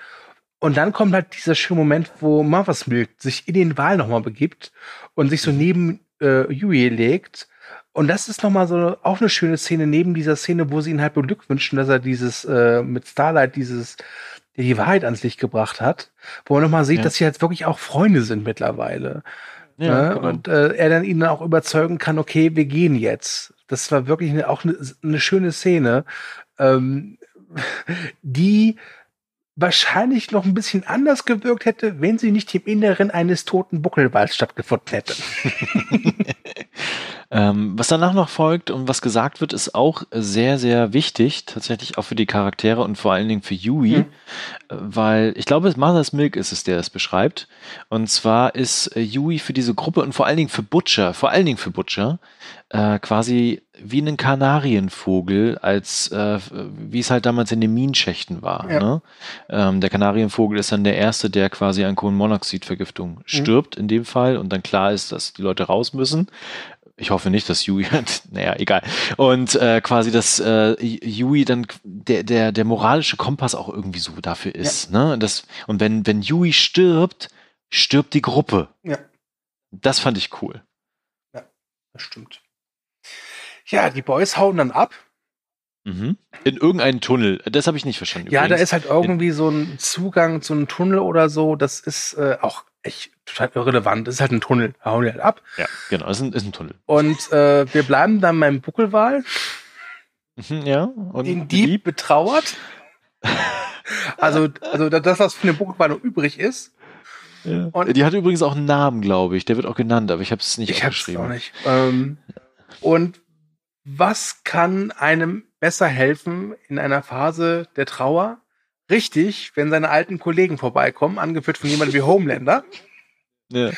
Und dann kommt halt dieser schöne Moment, wo Marvers Milk sich in den Wal nochmal begibt und sich so neben äh, Yui legt. Und das ist nochmal so auch eine schöne Szene neben dieser Szene, wo sie ihn halt beglückwünschen, dass er dieses äh, mit Starlight dieses die Wahrheit ans Licht gebracht hat, wo man nochmal sieht, ja. dass sie halt wirklich auch Freunde sind mittlerweile. Ja, ne? genau. Und äh, er dann ihnen auch überzeugen kann, okay, wir gehen jetzt. Das war wirklich eine, auch eine, eine schöne Szene, ähm, *laughs* die wahrscheinlich noch ein bisschen anders gewirkt hätte, wenn sie nicht im Inneren eines toten Buckelwalds stattgefunden hätte. *laughs* ähm, was danach noch folgt und was gesagt wird, ist auch sehr, sehr wichtig, tatsächlich auch für die Charaktere und vor allen Dingen für Yui, mhm. weil ich glaube, Mother's Milk ist es, der es beschreibt. Und zwar ist äh, Yui für diese Gruppe und vor allen Dingen für Butcher, vor allen Dingen für Butcher, äh, quasi wie ein Kanarienvogel, als äh, wie es halt damals in den Minenschächten war. Ja. Ne? Ähm, der Kanarienvogel ist dann der erste, der quasi an Kohlenmonoxidvergiftung mhm. stirbt in dem Fall und dann klar ist, dass die Leute raus müssen. Ich hoffe nicht, dass Yui, *laughs* naja, egal. Und äh, quasi, dass äh, Yui dann der, der, der moralische Kompass auch irgendwie so dafür ist. Ja. Ne? Das, und wenn, wenn Yui stirbt, stirbt die Gruppe. Ja. Das fand ich cool. Ja, das stimmt. Ja, die Boys hauen dann ab. Mhm. In irgendeinen Tunnel. Das habe ich nicht verstanden. Ja, übrigens. da ist halt irgendwie so ein Zugang zu einem Tunnel oder so. Das ist äh, auch echt total irrelevant. Das ist halt ein Tunnel. Da hauen die halt ab. Ja, genau. Das ist ein, ist ein Tunnel. Und äh, wir bleiben dann beim Buckelwal. Mhm, ja. Und den Dieb, Dieb betrauert. *laughs* also, also das, was von dem Buckelwal noch übrig ist. Ja. Und die hat übrigens auch einen Namen, glaube ich. Der wird auch genannt, aber ich habe es nicht ich aufgeschrieben. Ich habe es auch nicht. Ähm, und was kann einem besser helfen in einer Phase der Trauer? Richtig, wenn seine alten Kollegen vorbeikommen, angeführt von jemandem wie Homelander. Ja.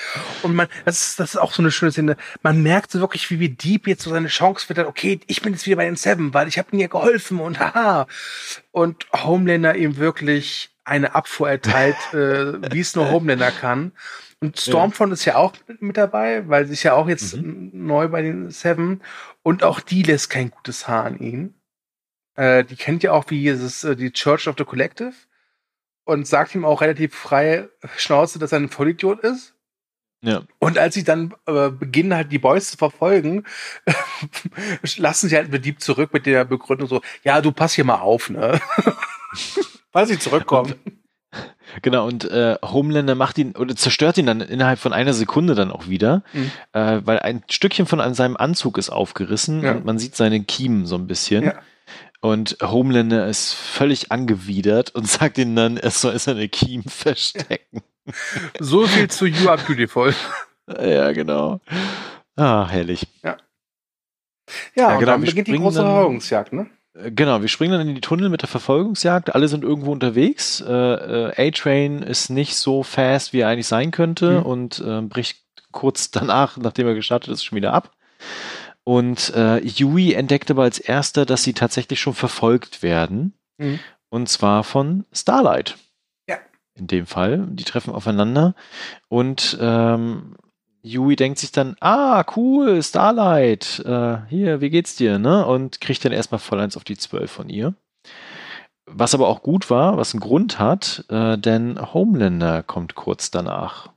Und man, das ist, das ist auch so eine schöne Szene. Man merkt so wirklich, wie, wie Deep jetzt so seine Chance wird, okay, ich bin jetzt wieder bei den Seven, weil ich habe mir geholfen und haha. Und Homelander ihm wirklich eine Abfuhr erteilt, *laughs* äh, wie es nur Homelander kann. Und Stormfront ja. ist ja auch mit dabei, weil sie ist ja auch jetzt mhm. neu bei den Seven. Und auch die lässt kein gutes Haar an ihn. Äh, die kennt ja auch wie dieses, äh, die Church of the Collective. Und sagt ihm auch relativ freie Schnauze, dass er ein Vollidiot ist. Ja. Und als sie dann äh, beginnen, halt die Boys zu verfolgen, *laughs* lassen sie halt mit Dieb zurück mit der Begründung so, ja, du pass hier mal auf, ne? *laughs* Weil sie zurückkommen. Genau, und äh, Homelander macht ihn oder zerstört ihn dann innerhalb von einer Sekunde dann auch wieder, mhm. äh, weil ein Stückchen von seinem Anzug ist aufgerissen ja. und man sieht seine Kiemen so ein bisschen. Ja. Und Homelander ist völlig angewidert und *laughs* sagt ihm dann, er soll seine Kiemen *laughs* verstecken. So viel zu You Are Beautiful. *laughs* Ja, genau. Ah, herrlich. Ja. Ja, ja genau, dann beginnt die große Verfolgungsjagd, ne? Äh, genau, wir springen dann in die Tunnel mit der Verfolgungsjagd. Alle sind irgendwo unterwegs. Äh, äh, A-Train ist nicht so fast, wie er eigentlich sein könnte mhm. und äh, bricht kurz danach, nachdem er gestartet ist, schon wieder ab. Und äh, Yui entdeckt aber als erster, dass sie tatsächlich schon verfolgt werden. Mhm. Und zwar von Starlight. Ja. In dem Fall. Die treffen aufeinander. Und ähm, Yui denkt sich dann, ah, cool, Starlight, äh, hier, wie geht's dir, ne? Und kriegt dann erstmal voll eins auf die 12 von ihr. Was aber auch gut war, was einen Grund hat, äh, denn Homelander kommt kurz danach.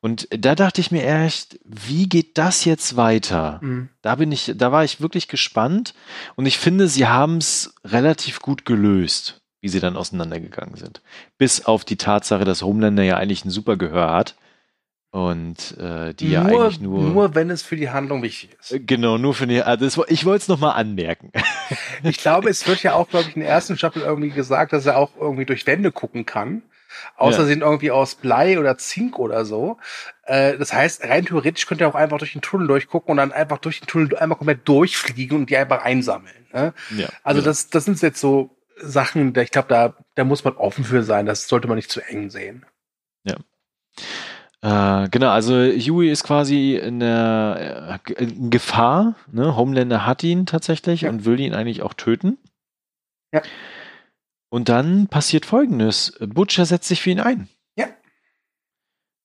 Und da dachte ich mir echt, wie geht das jetzt weiter? Mhm. Da bin ich, da war ich wirklich gespannt und ich finde, sie haben es relativ gut gelöst, wie sie dann auseinandergegangen sind. Bis auf die Tatsache, dass Homelander ja eigentlich ein super Gehör hat und äh, die nur, ja eigentlich nur. Nur wenn es für die Handlung wichtig ist. Äh, genau, nur für die. Also ich wollte es nochmal anmerken. ich glaube, es wird ja auch, glaube ich, in der ersten Staffel irgendwie gesagt, dass er auch irgendwie durch Wände gucken kann. Außer ja. sind irgendwie aus Blei oder Zink oder so. Äh, das heißt, rein theoretisch könnte er auch einfach durch den Tunnel durchgucken und dann einfach durch den Tunnel einmal komplett durchfliegen und die einfach einsammeln. Ne? Ja, also ja. das, das sind jetzt so Sachen, ich glaube, da, da muss man offen für sein. Das sollte man nicht zu eng sehen. Ja. Äh, genau, also Huey ist quasi in, der, äh, in Gefahr. Ne? Homelander hat ihn tatsächlich ja. und will ihn eigentlich auch töten. Ja. Und dann passiert folgendes: Butcher setzt sich für ihn ein. Ja.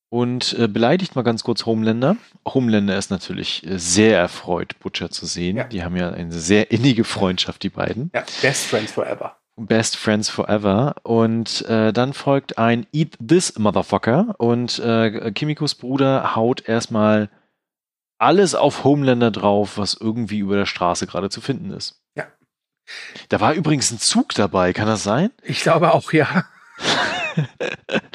Und äh, beleidigt mal ganz kurz Homelander. Homelander ist natürlich äh, sehr erfreut, Butcher zu sehen. Ja. Die haben ja eine sehr innige Freundschaft, die beiden. Ja, Best Friends Forever. Best Friends Forever. Und äh, dann folgt ein Eat This Motherfucker. Und äh, Kimikos Bruder haut erstmal alles auf Homelander drauf, was irgendwie über der Straße gerade zu finden ist. Da war übrigens ein Zug dabei, kann das sein? Ich glaube auch, ja. *laughs*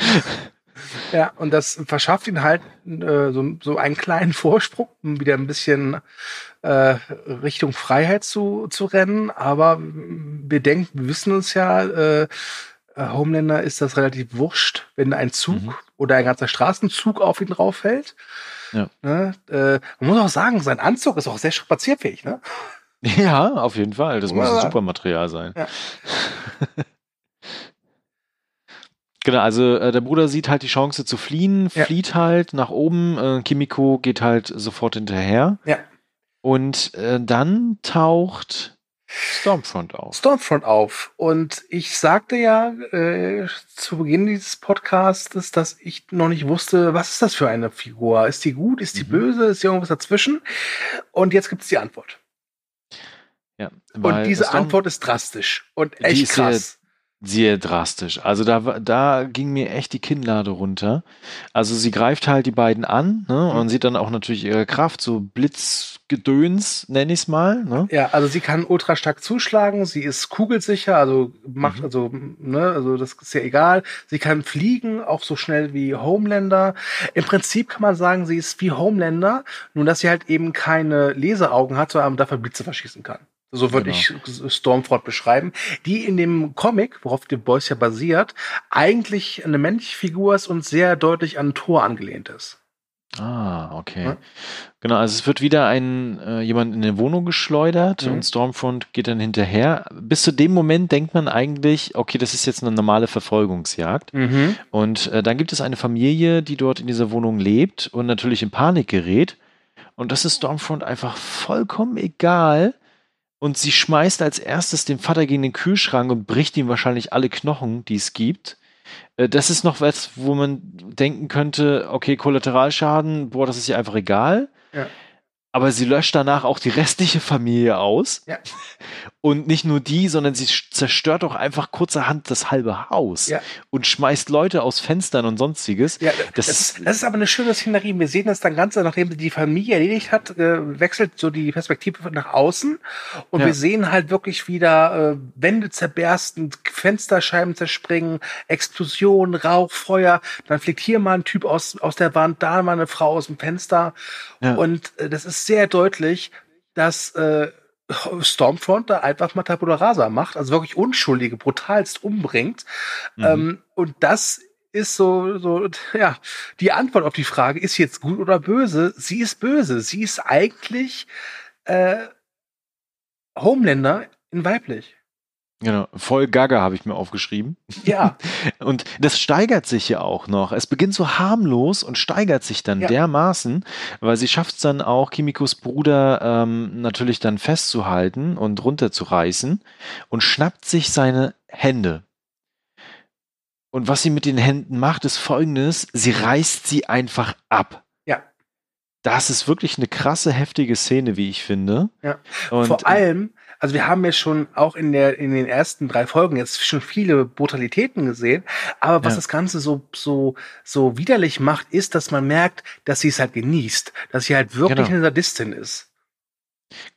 ja, und das verschafft ihn halt äh, so, so einen kleinen Vorsprung, um wieder ein bisschen äh, Richtung Freiheit zu, zu rennen. Aber wir denken, wir wissen uns ja, äh, Homelander ist das relativ wurscht, wenn ein Zug mhm. oder ein ganzer Straßenzug auf ihn drauf fällt. Ja. Ne? Äh, man muss auch sagen, sein Anzug ist auch sehr spazierfähig, ne? *laughs* Ja, auf jeden Fall. Das muss ein super Material sein. Ja. *laughs* Genau, also äh, der Bruder sieht halt die Chance zu fliehen, ja. flieht halt nach oben, äh, Kimiko geht halt sofort hinterher. Ja. Und äh, dann taucht Stormfront auf. Stormfront auf. Und ich sagte ja äh, zu Beginn dieses Podcasts, dass ich noch nicht wusste, was ist das für eine Figur? Ist die gut? Ist die mhm. böse? Ist die irgendwas dazwischen? Und jetzt gibt es die Antwort. Ja, und diese Antwort ist drastisch und echt krass. Sehr drastisch. Also da, da ging mir echt die Kinnlade runter. Also sie greift halt die beiden an ne? Mhm. und sieht dann auch natürlich ihre Kraft, so Blitzgedöns, nenne ich es mal. Ne? Ja, also sie kann ultra stark zuschlagen, sie ist kugelsicher, also macht, Mhm. also, ne, also das ist ja egal. Sie kann fliegen, auch so schnell wie Homelander. Im Prinzip kann man sagen, sie ist wie Homelander, nur dass sie halt eben keine Laseraugen hat, sondern dafür Blitze verschießen kann. So würde Genau. ich Stormfront beschreiben, die in dem Comic, worauf The Boys ja basiert, eigentlich eine männliche Figur ist und sehr deutlich an Thor angelehnt ist. Ah, okay. Ja. Genau, also es wird wieder ein äh, jemand in eine Wohnung geschleudert Mhm. und Stormfront geht dann hinterher. Bis zu dem Moment denkt man eigentlich, okay, das ist jetzt eine normale Verfolgungsjagd. Mhm. Und äh, dann gibt es eine Familie, die dort in dieser Wohnung lebt und natürlich in Panik gerät. Und das ist Stormfront einfach vollkommen egal. Und sie schmeißt als erstes den Vater gegen den Kühlschrank und bricht ihm wahrscheinlich alle Knochen, die es gibt. Äh, Das ist noch was, wo man denken könnte, okay, Kollateralschaden, boah, das ist ihr einfach egal. Ja. Aber sie löscht danach auch die restliche Familie aus. Ja. Und nicht nur die, sondern sie zerstört auch einfach kurzerhand das halbe Haus Ja. und schmeißt Leute aus Fenstern und sonstiges. Ja, Das das, ist, das ist aber eine schöne Szenerie. Wir sehen das dann ganz, nachdem sie die Familie erledigt hat, äh, wechselt so die Perspektive nach außen und Ja. wir sehen halt wirklich wieder äh, Wände zerbersten, Fensterscheiben zerspringen, Explosion, Rauch, Feuer. Dann fliegt hier mal ein Typ aus, aus der Wand, da mal eine Frau aus dem Fenster. Und äh, das ist sehr deutlich, dass äh, Stormfront da einfach mal Tabula Rasa macht, also wirklich Unschuldige brutalst umbringt. Mhm. Ähm, und das ist so, so, ja, die Antwort auf die Frage, ist sie jetzt gut oder böse? Sie ist böse. Sie ist eigentlich äh, Homelander in weiblich. Genau, voll Gaga habe ich mir aufgeschrieben. Ja, *laughs* Und das steigert sich ja auch noch. Es beginnt so harmlos und steigert sich dann Ja. dermaßen, weil sie schafft es dann auch, Kimikos Bruder ähm, natürlich dann festzuhalten und runterzureißen und schnappt sich seine Hände. Und was sie mit den Händen macht, ist folgendes: Sie reißt sie einfach ab. Ja. Das ist wirklich eine krasse, heftige Szene, wie ich finde. Ja. Und vor allem, also wir haben ja schon auch in der in den ersten drei Folgen jetzt schon viele Brutalitäten gesehen, aber was Ja. das Ganze so so so widerlich macht, ist, dass man merkt, dass sie es halt genießt, dass sie halt wirklich Genau. eine Sadistin ist.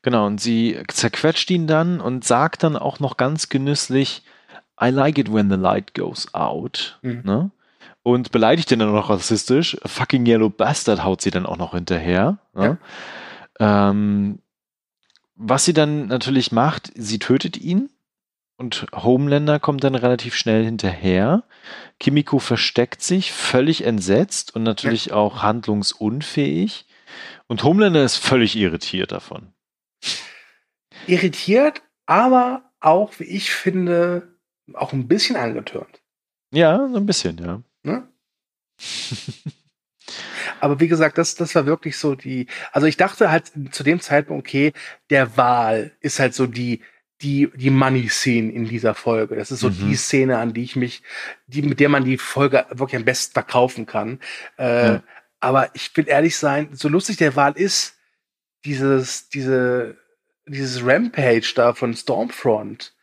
Genau, und sie zerquetscht ihn dann und sagt dann auch noch ganz genüsslich, I like it when the light goes out. Mhm. Ne? Und beleidigt ihn dann auch noch rassistisch. Fucking Yellow Bastard haut sie dann auch noch hinterher. Ne? Ähm, was sie dann natürlich macht, sie tötet ihn und Homelander kommt dann relativ schnell hinterher. Kimiko versteckt sich, völlig entsetzt und natürlich auch handlungsunfähig. Und Homelander ist völlig irritiert davon. Irritiert, aber auch, wie ich finde, auch ein bisschen angetörnt. Ja, so ein bisschen, ja. Ne? *laughs* Aber wie gesagt, das, das war wirklich so die. Also ich dachte halt zu dem Zeitpunkt, okay, der Wahl ist halt so die, die, die Money-Scene in dieser Folge. Das ist so Mhm. die Szene, an die ich mich, die, mit der man die Folge wirklich am besten verkaufen kann. Äh, Ja. Aber ich will ehrlich sein, so lustig der Wahl ist, dieses, diese, dieses Rampage da von Stormfront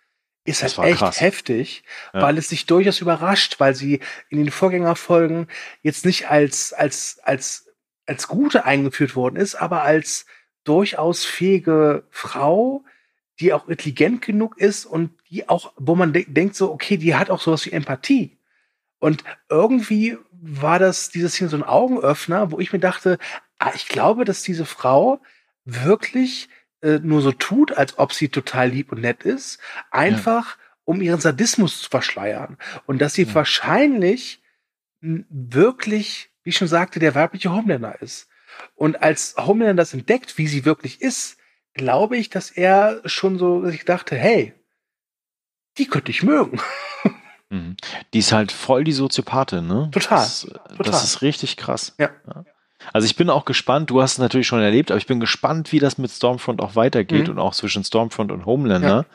ist Das halt echt krass. heftig, Ja. weil es sich durchaus überrascht, weil sie in den Vorgängerfolgen jetzt nicht als, als, als, als Gute eingeführt worden ist, aber als durchaus fähige Frau, die auch intelligent genug ist und die auch, wo man de denkt so, okay, die hat auch sowas wie Empathie. Und irgendwie war das dieses hier so ein Augenöffner, wo ich mir dachte, ah, ich glaube, dass diese Frau wirklich äh, nur so tut, als ob sie total lieb und nett ist, einfach um ihren Sadismus zu verschleiern. Und dass sie Ja. wahrscheinlich wirklich, wie ich schon sagte, der weibliche Homelander ist. Und als Homelander das entdeckt, wie sie wirklich ist, glaube ich, dass er schon so sich dachte, hey, die könnte ich mögen. Mhm. Die ist halt voll die Soziopathin, ne? Total, Das, total. das ist richtig krass. Ja. Also ich bin auch gespannt, du hast es natürlich schon erlebt, aber ich bin gespannt, wie das mit Stormfront auch weitergeht Mhm. und auch zwischen Stormfront und Homelander,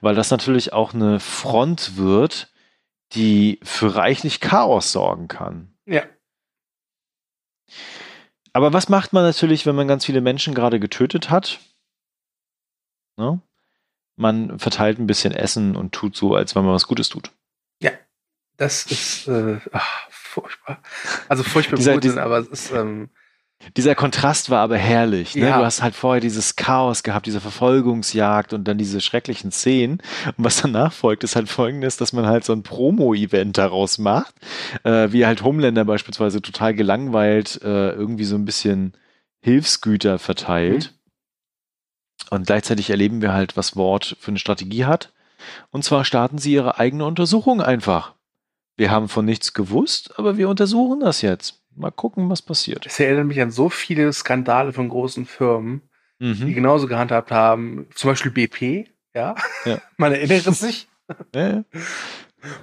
weil das natürlich auch eine Front wird, die für reichlich Chaos sorgen kann. Ja. Aber was macht man natürlich, wenn man ganz viele Menschen gerade getötet hat? Ne? Man verteilt ein bisschen Essen und tut so, als wenn man was Gutes tut. Das ist äh, ach, furchtbar. Also furchtbar Dieser- gut, dieser- aber es ist ähm, Dieser Kontrast war aber herrlich. Ne? Ja. Du hast halt vorher dieses Chaos gehabt, diese Verfolgungsjagd und dann diese schrecklichen Szenen. Und was danach folgt, ist halt folgendes, dass man halt so ein Promo-Event daraus macht, äh, wie halt Homelander beispielsweise total gelangweilt äh, irgendwie so ein bisschen Hilfsgüter verteilt. Und gleichzeitig erleben wir halt, was Ward für eine Strategie hat. Und zwar starten sie ihre eigene Untersuchung einfach. Wir haben von nichts gewusst, aber wir untersuchen das jetzt. Mal gucken, was passiert. es erinnert mich an so viele Skandale von großen Firmen, die Mhm. genauso gehandhabt haben. Zum Beispiel BP, ja. Ja. *laughs* Man erinnert sich. Ja,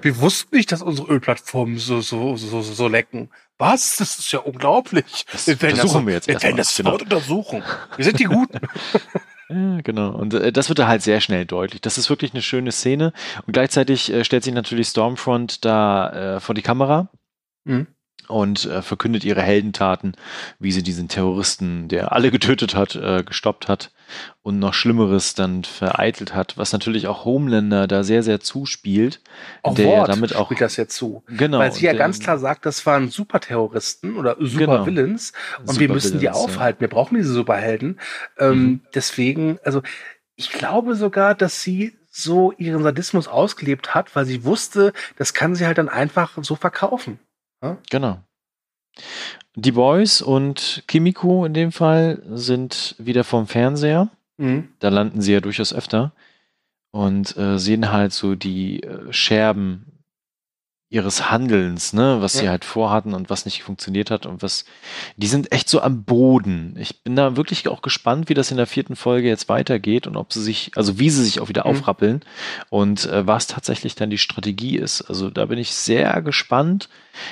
Wir wussten nicht, dass unsere Ölplattformen so, so, so, so, so lecken. Was? Das ist ja unglaublich. Das werden untersuchen das, wir jetzt Wir werden das Genau. untersuchen. Wir sind die Guten. *laughs* Ja, genau. Und äh, das wird da halt sehr schnell deutlich. Das ist wirklich eine schöne Szene. Und gleichzeitig äh, stellt sich natürlich Stormfront da äh, vor die Kamera Mhm. Und äh, verkündet ihre Heldentaten, wie sie diesen Terroristen, der alle getötet hat, äh, gestoppt hat und noch Schlimmeres dann vereitelt hat, was natürlich auch Homelander da sehr, sehr zuspielt. Auch der ja Wort damit auch spielt das jetzt zu. genau, Weil sie ja ganz klar sagt, das waren Superterroristen oder Genau. Supervillains und wir müssen die Supervillains, ja. aufhalten. Wir brauchen diese Superhelden. Ähm, Mhm. Deswegen, also ich glaube sogar, dass sie so ihren Sadismus ausgelebt hat, weil sie wusste, das kann sie halt dann einfach so verkaufen. Genau. Die Boys und Kimiko in dem Fall sind wieder vom Fernseher. Mhm. Da landen sie ja durchaus öfter und äh, sehen halt so die äh, Scherben ihres Handelns, ne, was sie Ja. halt vorhatten und was nicht funktioniert hat und was, die sind echt so am Boden. Ich bin da wirklich auch gespannt, wie das in der vierten Folge jetzt weitergeht und ob sie sich, also wie sie sich auch wieder Mhm. aufrappeln und äh, was tatsächlich dann die Strategie ist. Also da bin ich sehr gespannt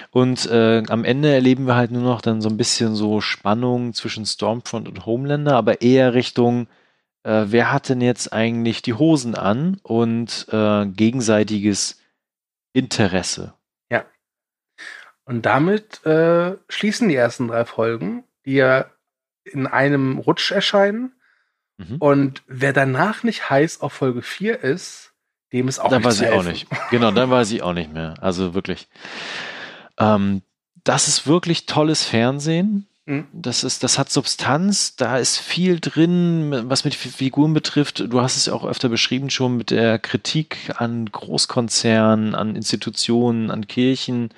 und äh, am Ende erleben wir halt nur noch dann so ein bisschen so Spannung zwischen Stormfront und Homelander, aber eher Richtung äh, wer hat denn jetzt eigentlich die Hosen an und äh, gegenseitiges Interesse. Und damit äh, schließen die ersten drei Folgen, die ja in einem Rutsch erscheinen. Mhm. Und wer danach nicht heiß auf Folge 4 ist, dem ist auch da nicht weiß zu ich auch helfen. nicht. Genau, da *laughs* weiß ich auch nicht mehr. Also wirklich. Ähm, das ist wirklich tolles Fernsehen. Mhm. Das ist, das hat Substanz, da ist viel drin, was mit Figuren betrifft. Du hast es ja auch öfter beschrieben schon mit der Kritik an Großkonzernen, an Institutionen, an Kirchen.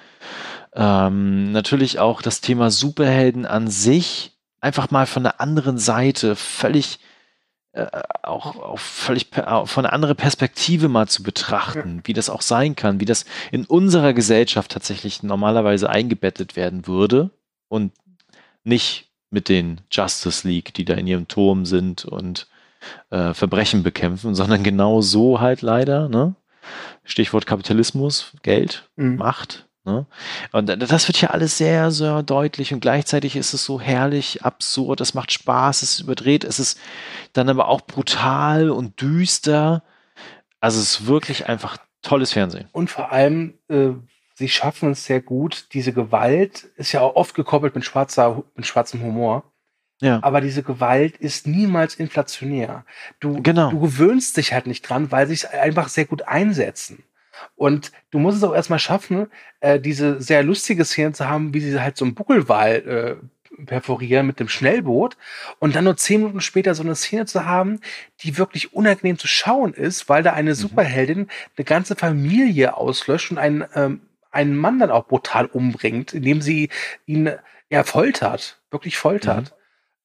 Ähm, natürlich auch das Thema Superhelden an sich, einfach mal von der anderen Seite, völlig äh, auch, auch völlig auch von einer anderen Perspektive mal zu betrachten, wie das auch sein kann, wie das in unserer Gesellschaft tatsächlich normalerweise eingebettet werden würde und nicht mit den Justice League, die da in ihrem Turm sind und äh, Verbrechen bekämpfen, sondern genau so halt leider, ne? Stichwort Kapitalismus, Geld, Mhm. Macht. Ne? Und das wird hier alles sehr, sehr deutlich und gleichzeitig ist es so herrlich, absurd, es macht Spaß, es ist überdreht, es ist dann aber auch brutal und düster. Also es ist wirklich einfach tolles Fernsehen. Und vor allem, äh, sie schaffen es sehr gut. Diese Gewalt ist ja auch oft gekoppelt mit, schwarzer, mit schwarzem Humor. Ja. Aber diese Gewalt ist niemals inflationär. Du, Genau. du gewöhnst dich halt nicht dran, weil sie es einfach sehr gut einsetzen. Und du musst es auch erstmal schaffen, äh, diese sehr lustige Szene zu haben, wie sie halt so einen Buckelwal äh, perforieren mit dem Schnellboot und dann nur zehn Minuten später so eine Szene zu haben, die wirklich unangenehm zu schauen ist, weil da eine Superheldin eine ganze Familie auslöscht und einen, ähm, einen Mann dann auch brutal umbringt, indem sie ihn ja foltert, wirklich foltert.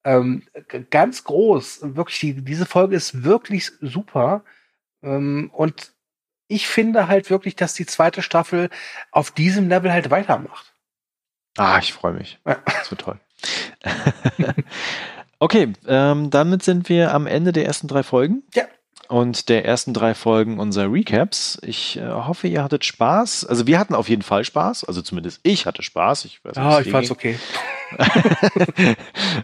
Ähm, g- ganz groß, wirklich, die, diese Folge ist wirklich super. Ähm, und ich finde halt wirklich, dass die zweite Staffel auf diesem Level halt weitermacht. Ah, ich freue mich. Ja. Das wird toll. *laughs* okay, ähm, damit sind wir am Ende der ersten drei Folgen. Ja. Und der ersten drei Folgen unserer Recaps. Ich äh, hoffe, ihr hattet Spaß. Also wir hatten auf jeden Fall Spaß. Also zumindest ich hatte Spaß. Ich, weiß es ich fand's okay. *laughs*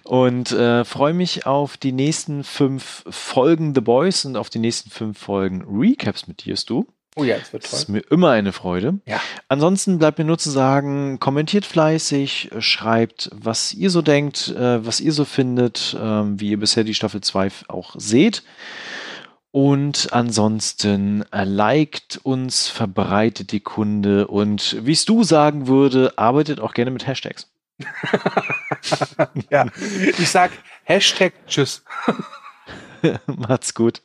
und äh, freue mich auf die nächsten fünf Folgen The Boys und auf die nächsten fünf Folgen Recaps mit dir, Stu. Oh ja, das wird Das toll. ist mir immer eine Freude. Ja. Ansonsten bleibt mir nur zu sagen, kommentiert fleißig, schreibt, was ihr so denkt, äh, was ihr so findet, ähm, wie ihr bisher die Staffel 2 auch seht. Und ansonsten äh, liked uns, verbreitet die Kunde und wie es du sagen würde, arbeitet auch gerne mit Hashtags. *laughs* ja, ich sag Hashtag Tschüss. *laughs* Macht's gut.